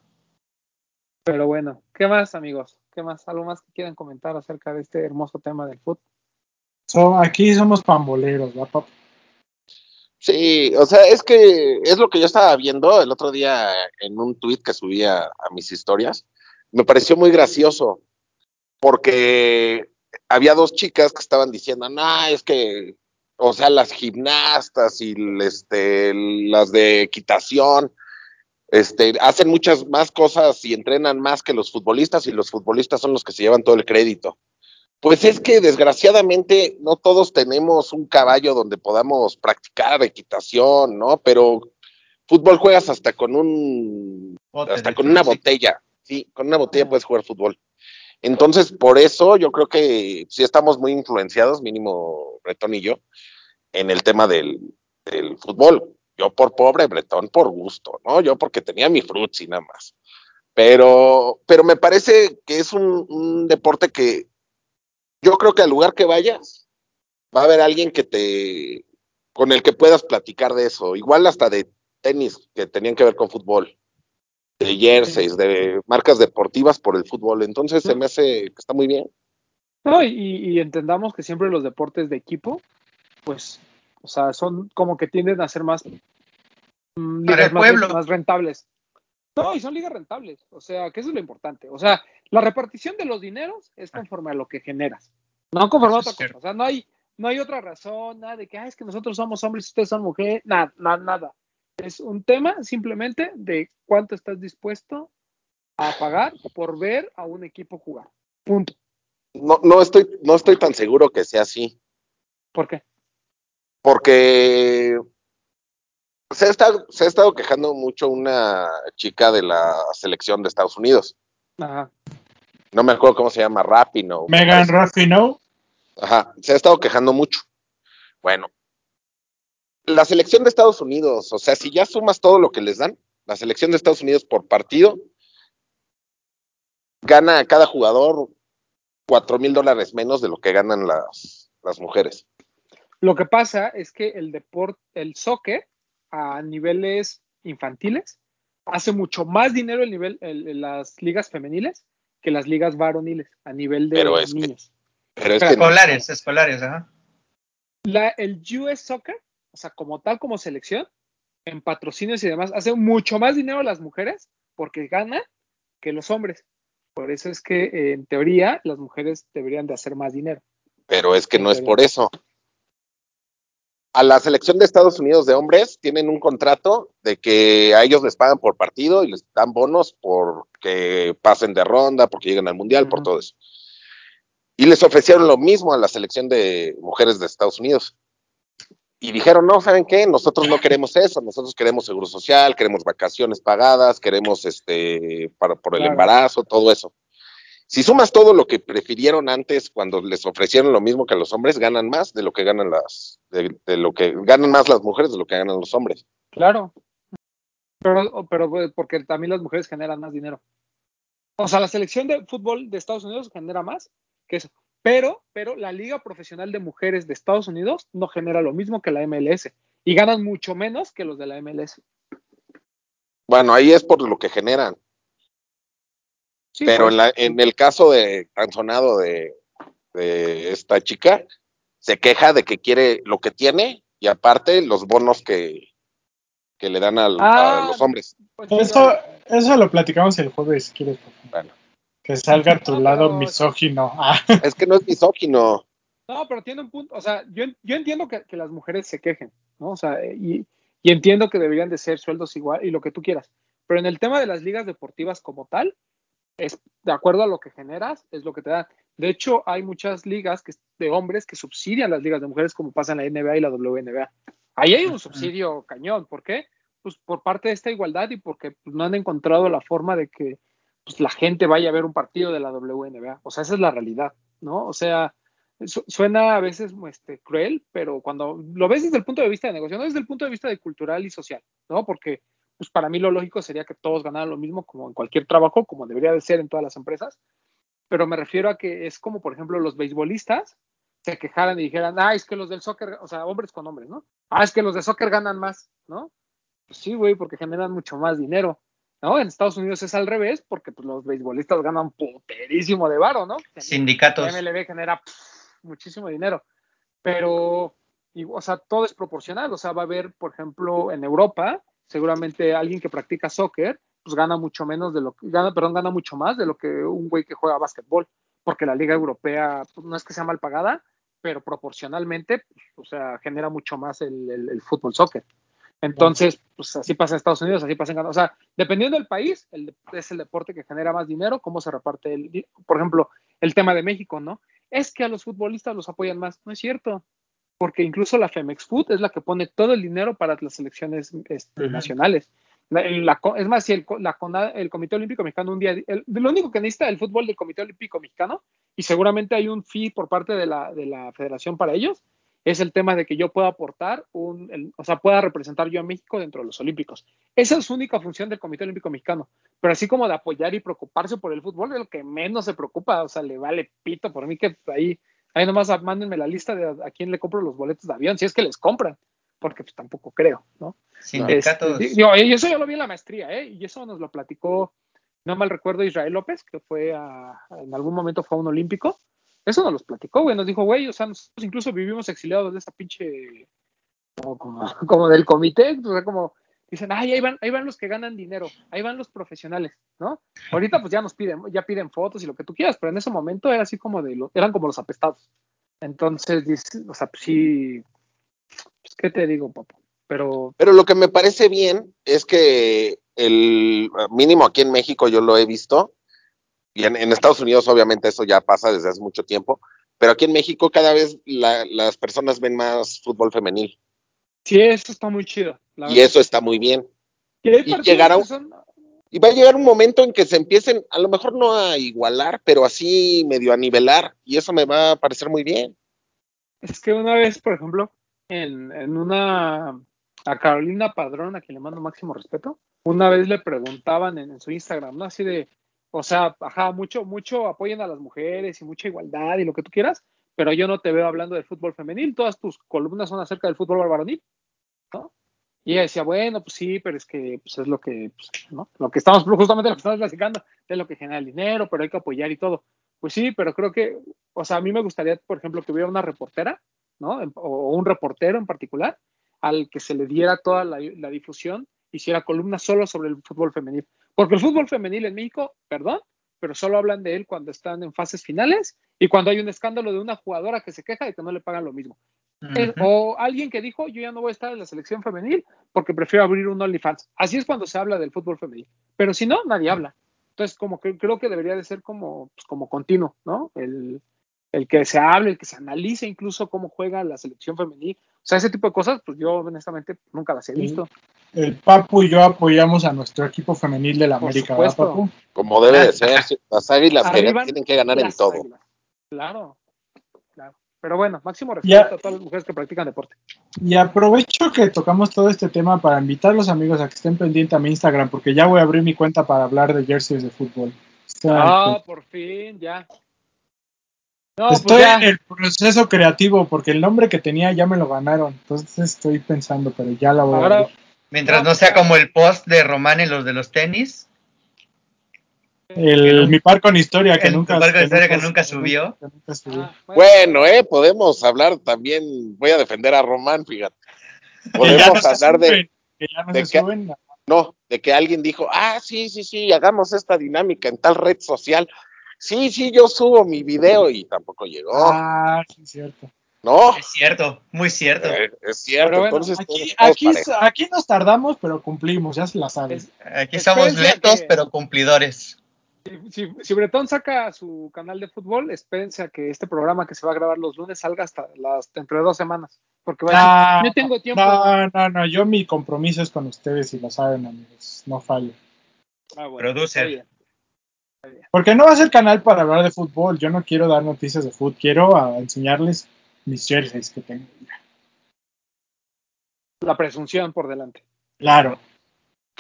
Pero bueno, ¿qué más, amigos? ¿Qué más? ¿Algo más que quieran comentar acerca de este hermoso tema del fútbol? So, aquí somos pamboleros, ¿va, papá? Sí, o sea, es que es lo que yo estaba viendo el otro día en un tweet que subía a mis historias. Me pareció muy gracioso porque había dos chicas que estaban diciendo, no, es que, o sea, las gimnastas y este, las de equitación, este, hacen muchas más cosas y entrenan más que los futbolistas y los futbolistas son los que se llevan todo el crédito. Pues es que desgraciadamente no todos tenemos un caballo donde podamos practicar equitación, ¿no? Pero fútbol juegas hasta con un, Bote hasta con una botella, sí, con una botella Ah. puedes jugar fútbol. Entonces, por eso yo creo que sí estamos muy influenciados, mínimo Bretón y yo, en el tema del, del fútbol. Yo por pobre, Bretón por gusto, ¿no? Yo porque tenía mi fruits y nada más. Pero, pero me parece que es un, un deporte que yo creo que al lugar que vayas, va a haber alguien que te, con el que puedas platicar de eso. Igual hasta de tenis que tenían que ver con fútbol, de jerseys, de marcas deportivas por el fútbol. Entonces se me hace que está muy bien. No, y, y entendamos que siempre los deportes de equipo, pues O sea, son como que tienden a ser más, mm, Para ligas el más, pueblo. más rentables. No, y son ligas rentables. O sea, que eso es lo importante. O sea, la repartición de los dineros es conforme a lo que generas. No conforme a otra cosa. O sea, no hay, no hay otra razón, nada de que "Ah, es que nosotros somos hombres y ustedes son mujeres. Nada, nada, nada. Es un tema simplemente de cuánto estás dispuesto a pagar por ver a un equipo jugar. Punto. No, no estoy, no estoy tan seguro que sea así, ¿Por qué? porque se ha estado, se ha estado quejando mucho una chica de la selección de Estados Unidos. Ajá. No me acuerdo cómo se llama, Rapino. me Megan parece. Rapinoe. Ajá, se ha estado quejando mucho. Bueno, la selección de Estados Unidos, o sea, si ya sumas todo lo que les dan, la selección de Estados Unidos por partido gana a cada jugador cuatro mil dólares menos de lo que ganan las, las mujeres. Lo que pasa es que el deporte, el soccer, a niveles infantiles, hace mucho más dinero el nivel, el- el- las ligas femeniles que las ligas varoniles a nivel de Pero es que- niños. Pero es Espera, que no- Escolares, escolares, ajá. La- el US Soccer, o sea, como tal, como selección, en patrocinios y demás, hace mucho más dinero las mujeres porque ganan que los hombres. Por eso es que, eh, en teoría, las mujeres deberían de hacer más dinero. pero es que no es por eso. A la selección de Estados Unidos de hombres tienen un contrato de que a ellos les pagan por partido y les dan bonos porque pasen de ronda, porque lleguen al mundial, por todo eso. Y les ofrecieron lo mismo a la selección de mujeres de Estados Unidos. Y dijeron, no, ¿saben qué? Nosotros no queremos eso, nosotros queremos seguro social, queremos vacaciones pagadas, queremos este para, por el Claro. embarazo, todo eso. Si sumas todo lo que prefirieron antes cuando les ofrecieron lo mismo que a los hombres, ganan más de lo que ganan las, de, de lo que ganan más las mujeres de lo que ganan los hombres. Claro. Pero, pero pues, porque también las mujeres generan más dinero. O sea, la selección de fútbol de Estados Unidos genera más que eso. Pero, pero la Liga Profesional de Mujeres de Estados Unidos no genera lo mismo que la MLS. Y ganan mucho menos que los de la MLS. Bueno, ahí es por lo que generan. Sí, pero pues, en, la, en el caso de tan sonado de, de esta chica, se queja de que quiere lo que tiene y aparte los bonos que, que le dan al- Ah, a los hombres. pues, Eso, eso lo platicamos el jueves, si quieres. Bueno, Que salga a tu No, lado pero- misógino. Ah, es que no es misógino. No, pero tiene un punto, o sea, yo, yo entiendo que, que las mujeres se quejen, ¿no? O sea, y, y entiendo que deberían de ser sueldos igual y lo que tú quieras, pero en el tema de las ligas deportivas como tal, es de acuerdo a lo que generas, es lo que te dan. De hecho, hay muchas ligas que, de hombres que subsidian las ligas de mujeres, como pasa en la NBA y la WNBA. Ahí hay un subsidio cañón, ¿por qué? Pues por parte de esta igualdad y porque pues, no han encontrado la forma de que pues, la gente vaya a ver un partido de la WNBA. O sea, esa es la realidad, ¿no? O sea, su- suena a veces este, cruel, pero cuando lo ves desde el punto de vista de negocio, no desde el punto de vista de cultural y social, ¿no? Porque pues para mí lo lógico sería que todos ganaran lo mismo como en cualquier trabajo, como debería de ser en todas las empresas, pero me refiero a que es como, por ejemplo, los beisbolistas se quejaran y dijeran, ah, es que los del soccer, o sea, hombres con hombres, ¿no? Ah, es que los de soccer ganan más, ¿no? Pues sí, güey, porque generan mucho más dinero, ¿no? En Estados Unidos es al revés, porque pues, los beisbolistas ganan puterísimo de varo, ¿no? Sindicatos. La MLB genera pff, muchísimo dinero, pero, y, o sea, todo es proporcional, o sea, va a haber, por ejemplo, en Europa, seguramente alguien que practica soccer, pues gana mucho menos de lo que, gana, perdón, gana mucho más de lo que un güey que juega básquetbol, porque la liga europea pues, no es que sea mal pagada, pero proporcionalmente, pues, o sea, genera mucho más el, el, fútbol soccer. Entonces, pues así pasa en Estados Unidos, así pasa en. O sea, dependiendo del país, el, es el deporte que genera más dinero, cómo se reparte el, por ejemplo, el tema de México, ¿no? Es que a los futbolistas los apoyan más. No es cierto, porque incluso la Femex Food es la que pone todo el dinero para las selecciones este, uh -huh. nacionales. La, la, es más, si el, la, el, Comité Olímpico Mexicano un día, el, lo único que necesita el fútbol del Comité Olímpico Mexicano, y seguramente hay un fee por parte de la, de la federación para ellos, es el tema de que yo pueda aportar, un, el, o sea, pueda representar yo a México dentro de los Olímpicos. Esa es su única función del Comité Olímpico Mexicano. Pero así como de apoyar y preocuparse por el fútbol, es lo que menos se preocupa, o sea, le vale pito por mí que ahí, ahí nomás mándenme la lista de a, a quién le compro los boletos de avión, si es que les compran, porque pues tampoco creo, ¿no? Sindicatos. Este, digo, y eso yo lo vi en la maestría, ¿eh? Y eso nos lo platicó, no mal recuerdo, Israel López, que fue a, en algún momento fue a un olímpico, eso nos los platicó, güey, nos dijo, güey, o sea, nosotros incluso vivimos exiliados de esta pinche como, como, como del comité, o sea, como dicen, ay, ahí van, ahí van los que ganan dinero, ahí van los profesionales, ¿no? Ahorita pues ya nos piden, ya piden fotos y lo que tú quieras, pero en ese momento era así como de, lo, eran como los apestados. Entonces, dice, o sea, pues sí, pues, ¿qué te digo, papá? Pero, Pero lo que me parece bien es que el mínimo aquí en México yo lo he visto, y en, en Estados Unidos obviamente eso ya pasa desde hace mucho tiempo, pero aquí en México cada vez la- las personas ven más fútbol femenil sí, eso está muy chido. La y verdad. eso está muy bien. Y llegará son- Y va a llegar un momento en que se empiecen, a lo mejor no a igualar, pero así medio a nivelar, y eso me va a parecer muy bien. Es que una vez, por ejemplo, en, en una a Carolina Padrón, a quien le mando máximo respeto, una vez le preguntaban en, en su Instagram, ¿no? Así de, o sea, ajá, mucho, mucho apoyen a las mujeres y mucha igualdad y lo que tú quieras, pero yo no te veo hablando del fútbol femenil, todas tus columnas son acerca del fútbol varonil. Y ella decía, bueno, pues sí, pero es que pues es lo que, pues, ¿no? Lo que estamos, justamente lo que estamos platicando, es lo que genera el dinero, pero hay que apoyar y todo. Pues sí, pero creo que, o sea, a mí me gustaría, por ejemplo, que hubiera una reportera, ¿no? O un reportero en particular, al que se le diera toda la, la difusión, hiciera columnas solo sobre el fútbol femenil. Porque el fútbol femenil en México, perdón, pero solo hablan de él cuando están en fases finales y cuando hay un escándalo de una jugadora que se queja de que no le pagan lo mismo. O alguien que dijo, yo ya no voy a estar en la selección femenil porque prefiero abrir un OnlyFans. Así es cuando se habla del fútbol femenil. Pero si no, nadie habla. Entonces, como que creo que debería de ser como, pues, como continuo, ¿no? El, el que se hable, el que se analice incluso cómo juega la selección femenil. O sea, ese tipo de cosas, pues yo honestamente nunca las he visto. El Papu y yo apoyamos a nuestro equipo femenil de la Por América, ¿verdad, supuesto. Papu? Como debe de ser, las águilas que tienen que ganar en todo. águilas. Claro. Pero bueno, máximo Ya. respeto a todas las mujeres que practican deporte. Y aprovecho que tocamos todo este tema para invitar a los amigos a que estén pendientes a mi Instagram, porque ya voy a abrir mi cuenta para hablar de jerseys de fútbol. Ah, pendiente. por fin, ya. No, pues estoy ya. en el proceso creativo, porque el nombre que tenía ya me lo ganaron. Entonces estoy pensando, pero ya la voy a Ahora, abrir. Mientras No, no sea pues, como el post de Román en los de los tenis. El, mi par con historia que el nunca, par con historia que nunca subió. que nunca subió. ah, Bueno, eh, podemos hablar también, voy a defender a Román, fíjate. Podemos no hablar de, que ya no de se que- suben. no, de que alguien dijo, ah, sí, sí, sí, hagamos esta dinámica en tal red social. Sí, sí, yo subo mi video y tampoco llegó, Ah, sí, es cierto. ¿no? Es cierto, muy cierto. Eh, es cierto, bueno, entonces Aquí, aquí, aquí nos tardamos, pero cumplimos, ya se la saben. es- Aquí somos lentos, que- pero cumplidores. Si, si, Bretón saca su canal de fútbol, espérense a que este programa que se va a grabar los lunes salga hasta las entre dos semanas. Porque va a decir, Ah, no tengo tiempo. No, no, no, yo mi compromiso es con ustedes y lo saben, amigos. No fallo. Ah, bueno, Producer. Porque no va a ser canal para hablar de fútbol. Yo no quiero dar noticias de fútbol. Quiero ah, enseñarles mis jerseys que tengo. La presunción por delante. Claro,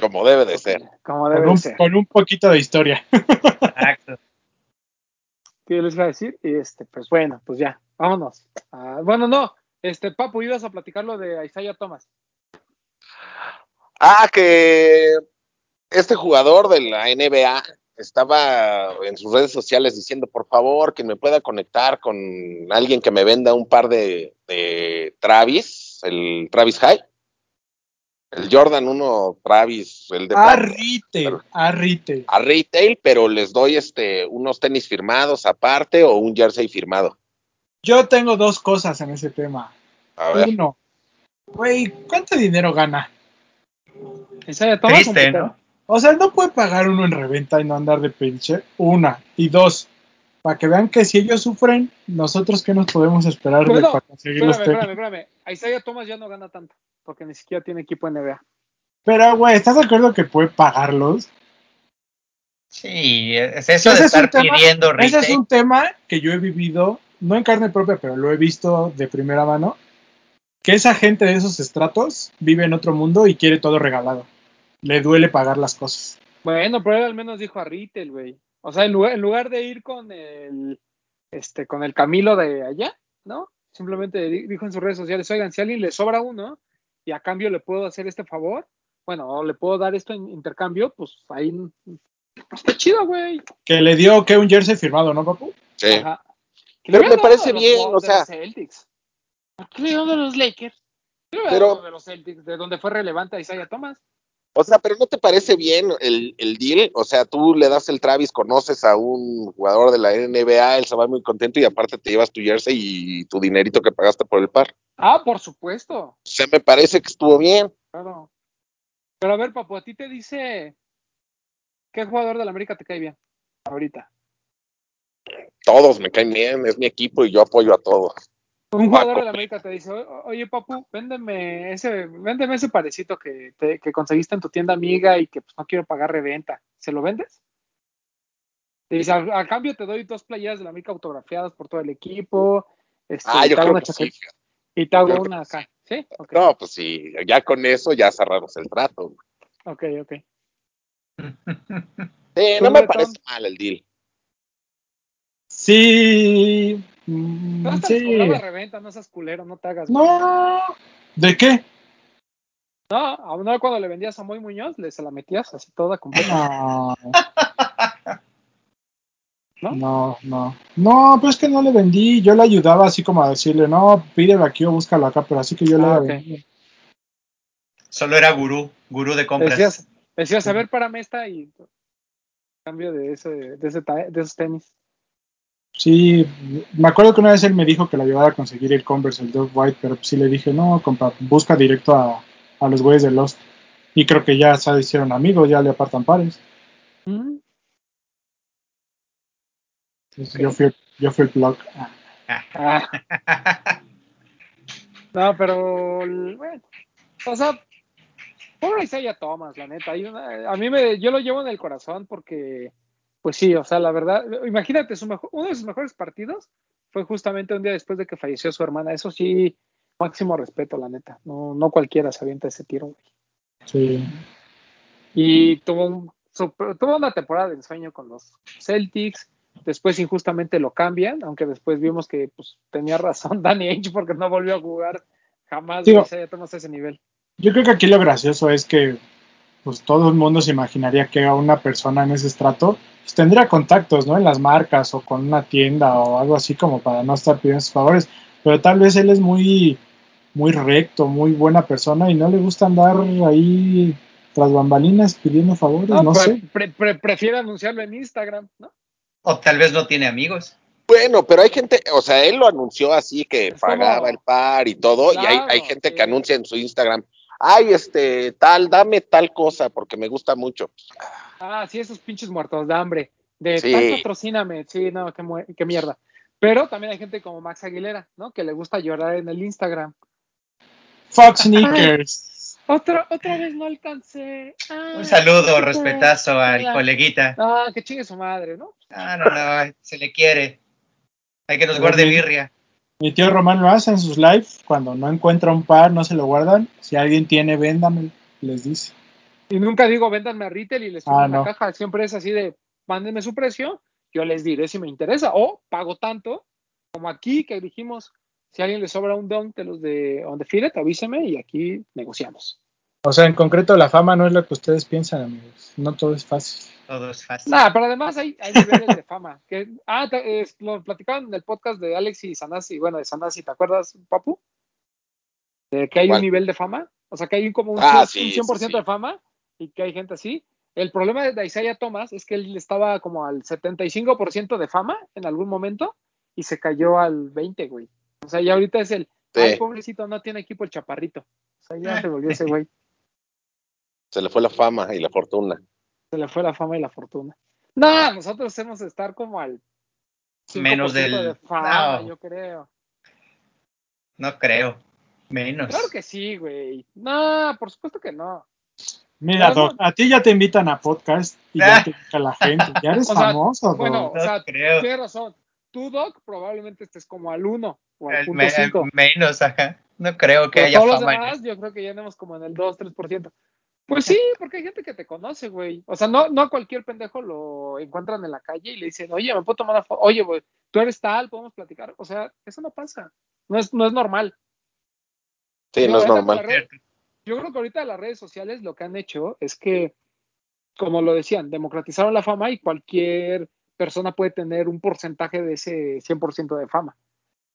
Como debe de ser. Como debe con un, de ser. con un poquito de historia. Exacto. ¿Qué les iba a decir? Y este, pues bueno, pues ya, vámonos. Ah, bueno, no, este, Papu, ibas a platicar lo de Isaiah Thomas. Ah, que este jugador de la NBA estaba en sus redes sociales diciendo, por favor, que me pueda conectar con alguien que me venda un par de, de Travis, el Travis High. El Jordan 1 Travis, el de A plata, retail, a retail. a retail, pero les doy este unos tenis firmados aparte o un jersey firmado. Yo tengo dos cosas en ese tema. A ver. Uno, güey, ¿cuánto dinero gana? Thomas. un Triste. ¿no? O sea, no puede pagar uno en reventa y no andar de pinche. Una. Y dos, para que vean que si ellos sufren, nosotros qué nos podemos esperar de Bueno, para conseguir los Espérame, tenis. espérame, espérame. Isaiah Thomas ya no gana tanto, porque ni siquiera tiene equipo NBA. Pero, güey, ¿estás de acuerdo que puede pagarlos? Sí, es eso Ese de es un estar tema- pidiendo Ese es retail. un tema que yo he vivido, no en carne propia, pero lo he visto de primera mano, que esa gente de esos estratos vive en otro mundo y quiere todo regalado. Le duele pagar las cosas. Bueno, pero él al menos dijo a retail, güey. O sea, en lugar, en lugar de ir con el, este, con el Camilo de allá, ¿no? Simplemente di- dijo en sus redes sociales, oigan, si a alguien le sobra uno y a cambio le puedo hacer este favor, bueno, o le puedo dar esto en intercambio, pues ahí pues, está chido, güey. Que le dio que un jersey firmado, ¿no, papu? Sí. Ajá. Que Pero me parece bien, o de sea- los Celtics. ¿Por qué le dieron a los Lakers? Pero de los Celtics, de donde fue relevante a Isaiah Thomas. O sea, pero ¿no te parece bien el, el deal? O sea, tú le das el Travis, conoces a un jugador de la NBA, él se va muy contento y aparte te llevas tu jersey y tu dinerito que pagaste por el par. Ah, por supuesto, O sea, me parece que estuvo bien. claro. Pero a ver, papu, a ti te dice qué jugador de la América te cae bien ahorita. Todos me caen bien, es mi equipo y yo apoyo a todos. Un Paco. jugador de la América te dice, "O- oye papu, véndeme ese, véndeme ese parecito que, te- que conseguiste en tu tienda amiga y que pues no quiero pagar reventa. ¿Se lo vendes? Te dice, a, a cambio te doy dos playeras de la América autografiadas por todo el equipo. Este, Ah, y yo te hago creo una que sí. Y te hago Yo una sí. acá. ¿Sí? No, pues sí, ya con eso ya cerramos el trato. ok, ok. Sí, ¿Tú, no me parece mal el deal. Sí. No hasta sí. cobraba reventa, no seas culero, no te hagas. güey. No. ¿De qué? No, a uno cuando le vendías a Moy Muñoz, le se la metías así toda completa. No. ¿No? No, no. No, pues es que no le vendí. Yo le ayudaba así como a decirle, no, pídelo aquí o búscalo acá, pero así que yo Ah, le vendí. Solo era gurú, gurú de compras. Decías, decías, a ver, párame esta y cambio de ese, de ese de esos tenis. Sí, me acuerdo que una vez él me dijo que le ayudara a conseguir el Converse, el Dove White, pero sí le dije, no, compa, busca directo a, a los güeyes de Lost. Y creo que ya se hicieron amigos, ya le apartan pares. Mm, Entonces, yo, fui, yo fui el blog. Ah, no, pero bueno, o sea, pobre Isaiah Thomas, la neta. hay una- a mí me, yo lo llevo en el corazón porque, pues sí, o sea, la verdad, imagínate, su mejor, uno de sus mejores partidos fue justamente un día después de que falleció su hermana. Eso sí, máximo respeto, la neta. No, no cualquiera se avienta ese tiro, güey. sí. Y tuvo, un, super- tuvo una temporada de ensueño con los Celtics. Después injustamente lo cambian, aunque después vimos que pues, tenía razón Danny Ainge porque no volvió a jugar jamás. Digo- a ese nivel. Yo creo que aquí lo gracioso es que pues todo el mundo se imaginaría que a una persona en ese estrato pues, tendría contactos, ¿no? En las marcas o con una tienda o algo así como para no estar pidiendo sus favores, pero tal vez él es muy muy recto, muy buena persona y no le gusta andar ahí tras bambalinas pidiendo favores, No, no pre- sé. pre- pre- prefiere anunciarlo en Instagram, ¿no? O tal vez no tiene amigos. Bueno, pero hay gente, o sea, él lo anunció así que Es como- pagaba el par y todo, y hay, gente sí. que anuncia en su Instagram, ay, este, tal, dame tal cosa porque me gusta mucho. Ah, sí, esos pinches muertos de hambre. De Sí. tal patrocíname. Sí, no, qué, mierda. Pero también hay gente como Max Aguilera, ¿no? Que le gusta llorar en el Instagram. Fox Sneakers. Otra, otra vez no alcancé. Ah, Un saludo, respetazo al coleguita. Ah, que chingue su madre, ¿no? No, no, no, se le quiere. Hay que nos guarde birria. Mi tío Román lo hace en sus live, cuando no encuentra un par, no se lo guardan. Si alguien tiene, véndame, les dice. Y nunca digo, véndanme a retail y les pongo Ah, una no. caja. Siempre es así de, mándenme su precio, yo les diré si me interesa. O pago tanto, como aquí que dijimos, si a alguien le sobra un don de los de On The Field, avíseme y aquí negociamos. O sea, en concreto, la fama no es lo que ustedes piensan, amigos. No todo es fácil. Todo es fácil. Nada, pero además hay, hay niveles de fama. Que, ah, te- es- lo platicaban en el podcast de Alex y Sanasi, bueno, de Sanasi, ¿te acuerdas, Papu? De que hay ¿Cuál? un nivel de fama, o sea, que hay como un, Ah, 100%, sí, un 100% sí, sí. de fama y que hay gente así. El problema de Isaiah Thomas es que él estaba como al 75% de fama en algún momento y se cayó al 20, güey. O sea, ya ahorita es el, Sí. ay, pobrecito, no tiene equipo el chaparrito. O sea, ya se volvió ese güey. Se le fue la fama y la fortuna. Se le fue la fama y la fortuna. No, nosotros hemos de estar como al 5% Menos del- de fama, no. yo creo. No creo. Menos. Claro que sí, güey. No, por supuesto que no. Mira, Doc, a ti ya te invitan a podcast y ya te invita la gente. Ya eres O sea, famoso, Doc. bueno, o No sea, creo. tienes razón. Tú, Doc, probablemente estés como al 1 o al punto me- 5. menos, ajá. No creo que Pero haya todos los fama. en demás, yo creo que ya andamos como en el 2, 3%. Pues sí, porque hay gente que te conoce, güey. O sea, no, no a cualquier pendejo lo encuentran en la calle y le dicen, oye, me puedo tomar una foto. Oye, güey, tú eres tal, podemos platicar. O sea, eso no pasa. No es, no es normal. Sí, Yo, no es normal. red- yo creo que ahorita las redes sociales lo que han hecho es que, como lo decían, democratizaron la fama y cualquier persona puede tener un porcentaje de ese 100% de fama.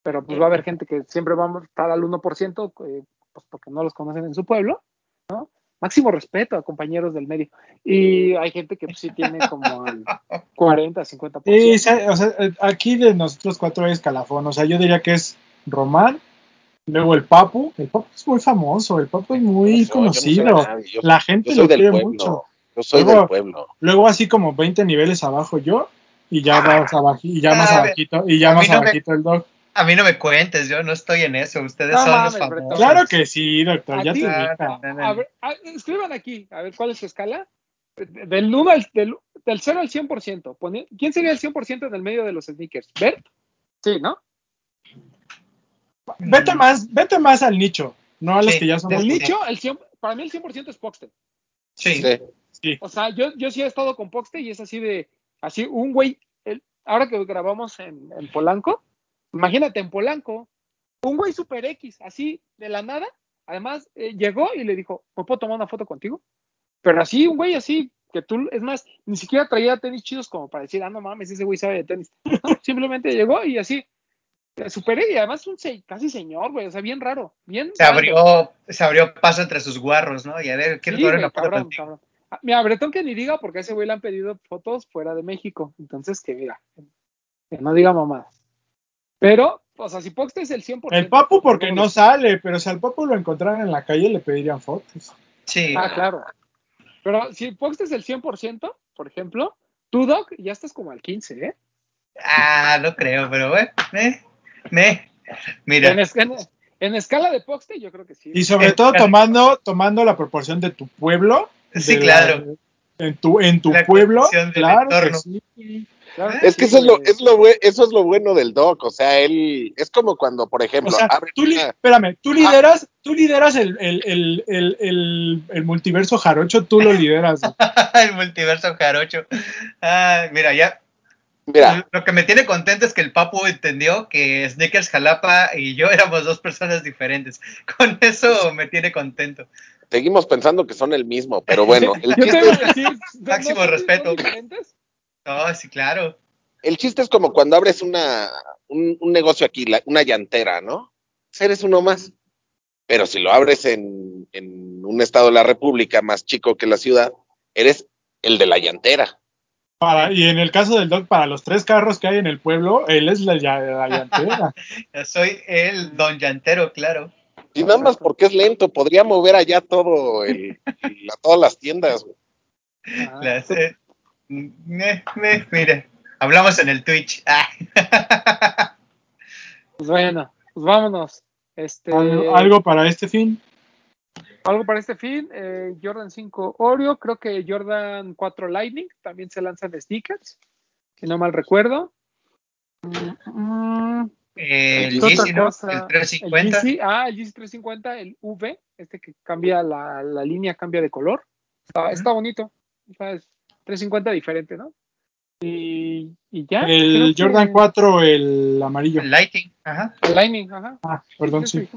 Pero pues va a haber gente que siempre va a estar al 1%, eh, pues porque no los conocen en su pueblo, ¿no? Máximo respeto a compañeros del medio. Y hay gente que pues, sí tiene como el 40, 50%. Sí, se- o sea, eh, aquí de nosotros cuatro hay escalafón. O sea, yo diría que es Román, luego el Papu. El Papu es muy famoso, el Papu es muy Yo- yo no soy conocido. yo- La gente lo quiere pueblo. mucho. Yo soy Luego- del pueblo. Luego así como 20 niveles abajo yo y ya más abajo y ya más Ah, abajito y ya a más me- abajito el dog. A mí no me cuentes, yo no estoy en eso. Ustedes No son mames, los famosos. Claro que sí, doctor, ¿A ya te Ah, ubica. no, no, A ver, a- escriban aquí, a ver cuál es su escala. Del 1 al del, del 0 al 100%. Pone- ¿Quién sería el 100% en el medio de los sneakers? ¿Bert? Sí, ¿no? Vete más, vete más al nicho, no a los Sí, que ya son Del nicho, el 100, para mí el 100% es Poxte. Sí. Sí. O sea, yo, yo sí he estado con Poxte y es así de, así un güey, el- ahora que grabamos en, en Polanco, imagínate en Polanco, un güey super X, así de la nada, además eh, llegó y le dijo, ¿me puedo tomar una foto contigo? Pero así, un güey así, que tú, es más, ni siquiera traía tenis chidos como para decir, ah, no mames, ese güey sabe de tenis. No, simplemente llegó y así, eh, super X, y además un se- casi señor, güey, o sea, bien raro, bien Se raro. abrió, se abrió paso entre sus guarros, ¿no? Y a ver, quiero Sí, tomar una foto cabrón, contigo. cabrón. Ah, Mira, Bretón que ni diga porque a ese güey le han pedido fotos fuera de México. Entonces, que mira, que no diga mamadas. Pero, o sea, si Poxte es el 100%. El Papu porque no sale, pero si al Papu lo encontraran en la calle le pedirían fotos. Sí. Ah, claro. Pero si Poxte es el 100%, por ejemplo, tú, Doc, ya estás como al 15, ¿eh? Ah, no creo, pero bueno, me, me, mira. En, es- en- en escala de Poxte, yo creo que sí. Y sobre Eh, todo claro. tomando, tomando la proporción de tu pueblo. Sí, de la- claro. en tu, en tu La pueblo, claro que entorno. sí. Claro Es que sí, eso es lo, es lo bue- eso es lo bueno del doc, o sea, él es como cuando, por O ejemplo, sea, abre tú, li- una- espérame, tú lideras, tú lideras el, el, el, el, el, el multiverso jarocho, tú lo lideras. el multiverso jarocho. Ah, mira, ya. mira, Lo que me tiene contento es que el Papu entendió que Snickers Jalapa y yo éramos dos personas diferentes. Con eso me tiene contento. seguimos pensando que son el mismo, pero bueno, el Yo te chiste, iba a decir, ¿no Máximo respeto. diferentes? Oh, sí, claro. el chiste es como cuando abres una, un, un negocio aquí, la- una llantera, ¿no? Pues Eres uno más. Pero si lo abres en, en un estado de la República más chico que la ciudad, eres el de la llantera. Para, y en el caso del Doc, para los tres carros que hay en el pueblo, él es la, llantera. Soy el don llantero, claro. Y nada más porque es lento, podría mover allá todo el, la- todas las tiendas. güey. Ah, Las, eh, mira, hablamos en el Twitch. Ah. Pues bueno, pues vámonos. Este, ¿Algo, para este fin? algo para este fin. eh, Jordan 5 Oreo, creo que Jordan 4 Lightning también se lanzan sneakers, si no mal recuerdo. Mm, El ¿Qué Yeezy, ¿no? El 350. El GC, ah, el GC 350, el V, este que cambia la, la línea, cambia de color. Está, está bonito. O sea, es 350 diferente, ¿no? Y, y ya. El creo que- Jordan 4, el amarillo. El Lighting. Ajá. El Lightning, ajá. Ah, perdón, sí,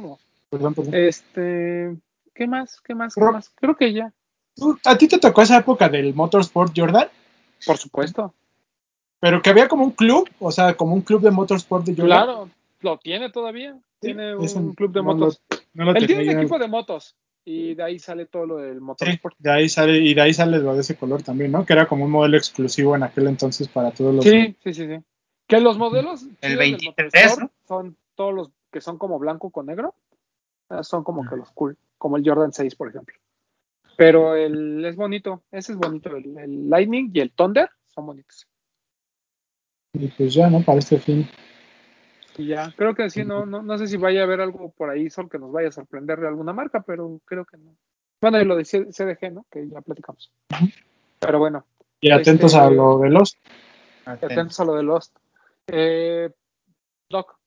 perdón, perdón. Este, ¿qué más? ¿Qué más? ¿Qué Ro- más? Creo que ya, ¿Tú- ¿A ti te tocó esa época del Motorsport Jordan? por supuesto. Pero que había como un club, o sea, como un club de Motorsport de Jordan. Claro, lo tiene todavía. Tiene un club de no motos. lo- no lo Él tiene un equipo de motos y de ahí sale todo lo del Sí, motorsport. de ahí sale, y de ahí sale lo de ese color también, ¿no? Que era como un modelo exclusivo en aquel entonces para todos los. Sí, sí, sí, sí. Que los modelos El chidos del 23, motorsport ¿no? son todos los que son como blanco con negro. Ah, Son como que los cool, como el Jordan 6, por ejemplo. Pero el es bonito, ese es bonito. El, el Lightning y el Thunder son bonitos. Y pues ya, ¿no? Para este fin. Y ya, creo que sí, no, no, no sé si vaya a haber algo por ahí sol que nos vaya a sorprender de alguna marca, pero creo que no. Bueno, y lo de CDG, ¿no? Que ya platicamos. Pero bueno, Y atentos Este- a lo de los. atentos a lo de Lost. Eh, Doc.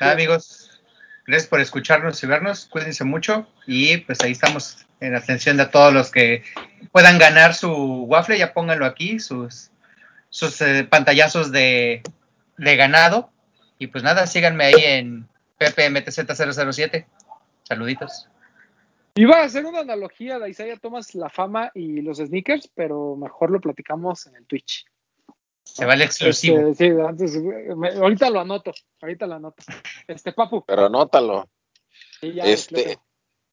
Nada, amigos, gracias por escucharnos y vernos. Cuídense mucho. Y pues ahí estamos en atención de todos los que puedan ganar su waffle. Ya pónganlo aquí, sus, sus eh, pantallazos de, de ganado. Y pues nada, síganme ahí en PPMTZ007. Saluditos. Iba a hacer una analogía de Isaiah Thomas, la fama y los sneakers, pero mejor lo platicamos en el Twitch. Se va el exclusivo. Este, sí, antes, me- ahorita lo anoto, ahorita lo anoto. Este, Papu. Pero anótalo. ya, Este.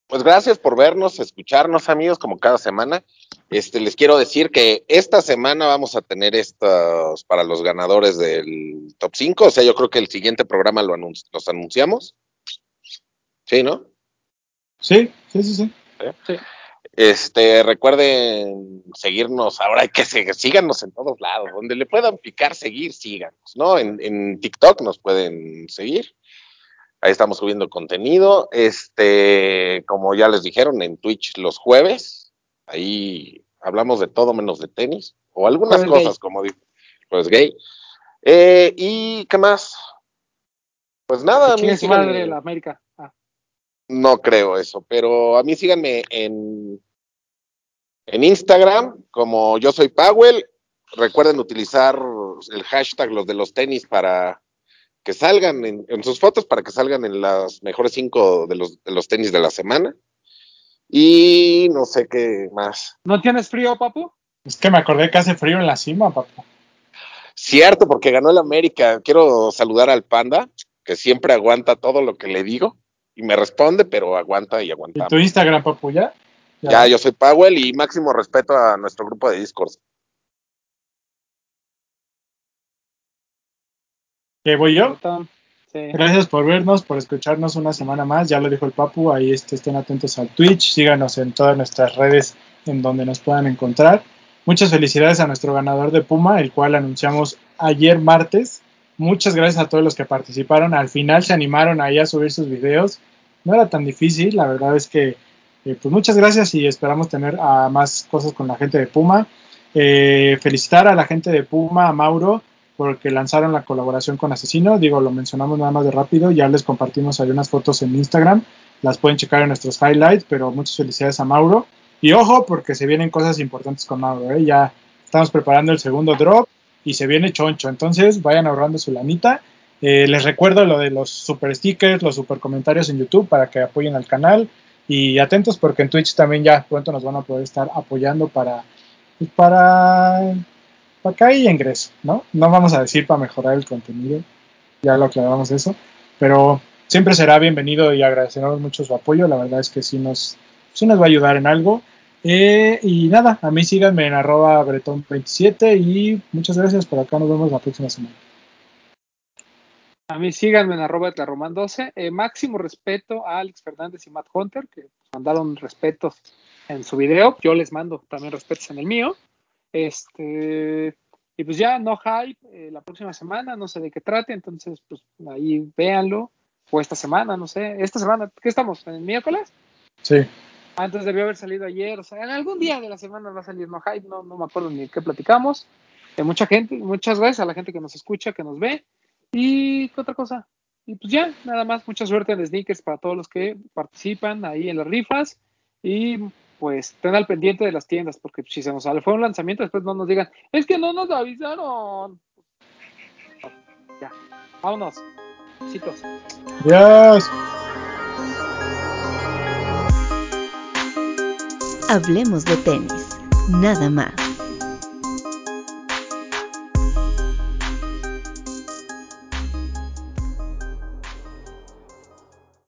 Pues gracias por vernos, escucharnos, amigos, como cada semana. Este, les quiero decir que esta semana vamos a tener estos para los ganadores del top 5. O sea, yo creo que el siguiente programa lo los anunciamos. Sí, ¿no? Sí, sí, sí, sí. Sí. Este, recuerden seguirnos, ahora hay que seguir, síganos en todos lados, donde le puedan picar seguir, síganos, ¿no? En, en TikTok nos pueden seguir. Ahí estamos subiendo contenido. Este, como ya les dijeron, en Twitch los jueves. Ahí hablamos de todo menos de tenis. O algunas cosas, gay. como digo. Pues gay. Eh, ¿Y qué más? Pues nada, a mí síganme- madre la América. Ah, no creo eso, pero a mí síganme en, en Instagram como yo soy Powell. Recuerden utilizar el hashtag los de los tenis para que salgan en, en sus fotos, para que salgan en las mejores cinco de los, de los tenis de la semana. Y no sé qué más. ¿No tienes frío, papu? Es que me acordé que hace frío en la cima, papá. Cierto, porque ganó el América. Quiero saludar al Panda, que siempre aguanta todo lo que le digo y me responde, pero aguanta y ¿Y aguanta. tu Instagram, papu, ya? Ya, yo soy Powell y máximo respeto a nuestro grupo de Discord. ¿Qué voy yo? Gracias por vernos, por escucharnos una semana más. Ya lo dijo el Papu, ahí estén atentos al Twitch, síganos en todas nuestras redes en donde nos puedan encontrar. Muchas felicidades a nuestro ganador de Puma, el cual anunciamos ayer martes. Muchas gracias a todos los que participaron. Al final se animaron ahí a subir sus videos. No era tan difícil, la verdad es que eh, pues muchas gracias y esperamos tener a más cosas con la gente de Puma. Eh, felicitar a la gente de Puma, a Mauro, porque lanzaron la colaboración con Asesino. Digo, lo mencionamos nada más de rápido. Ya les compartimos ahí unas fotos en Instagram. Las pueden checar en nuestros highlights, pero muchas felicidades a Mauro. Y ojo, porque se vienen cosas importantes con Mauro. ¿eh? Ya estamos preparando el segundo drop y se viene choncho. Entonces vayan ahorrando su lanita. Eh, les recuerdo lo de los super stickers, los super comentarios en YouTube para que apoyen al canal. Y atentos porque en Twitch también ya pronto nos van a poder estar apoyando para, pues, para para que haya ingreso, ¿no? No vamos a decir para mejorar el contenido, ya lo aclaramos eso, pero siempre será bienvenido y agradeceremos mucho su apoyo, la verdad es que sí nos, sí nos va a ayudar en algo. Eh, y nada, a mí síganme en arroba bretón27 y muchas gracias, por acá nos vemos la próxima semana. A mí síganme en arroba Tlarroman 12. Eh, máximo respeto a Alex Fernández y Matt Hunter, que mandaron respetos en su video. Yo les mando también respetos en el mío. Este, y pues ya, no hype, eh, la próxima semana, no sé de qué trate, entonces pues ahí véanlo. O esta semana, no sé. Esta semana, ¿qué estamos? ¿En el miércoles? Sí, Antes debió haber salido ayer, o sea, en algún día de la semana va a salir No Hype, no, no me acuerdo ni qué platicamos. De mucha gente, muchas gracias a la gente que nos escucha, que nos ve. Y qué otra cosa. Y pues ya, nada más, mucha suerte en sneakers para todos los que participan ahí en las rifas. Y pues estén al pendiente de las tiendas, porque si se nos sale fue un lanzamiento, después no nos digan, es que no nos avisaron. Ya, vámonos. Besitos. adiós. Hablemos de tenis, nada más.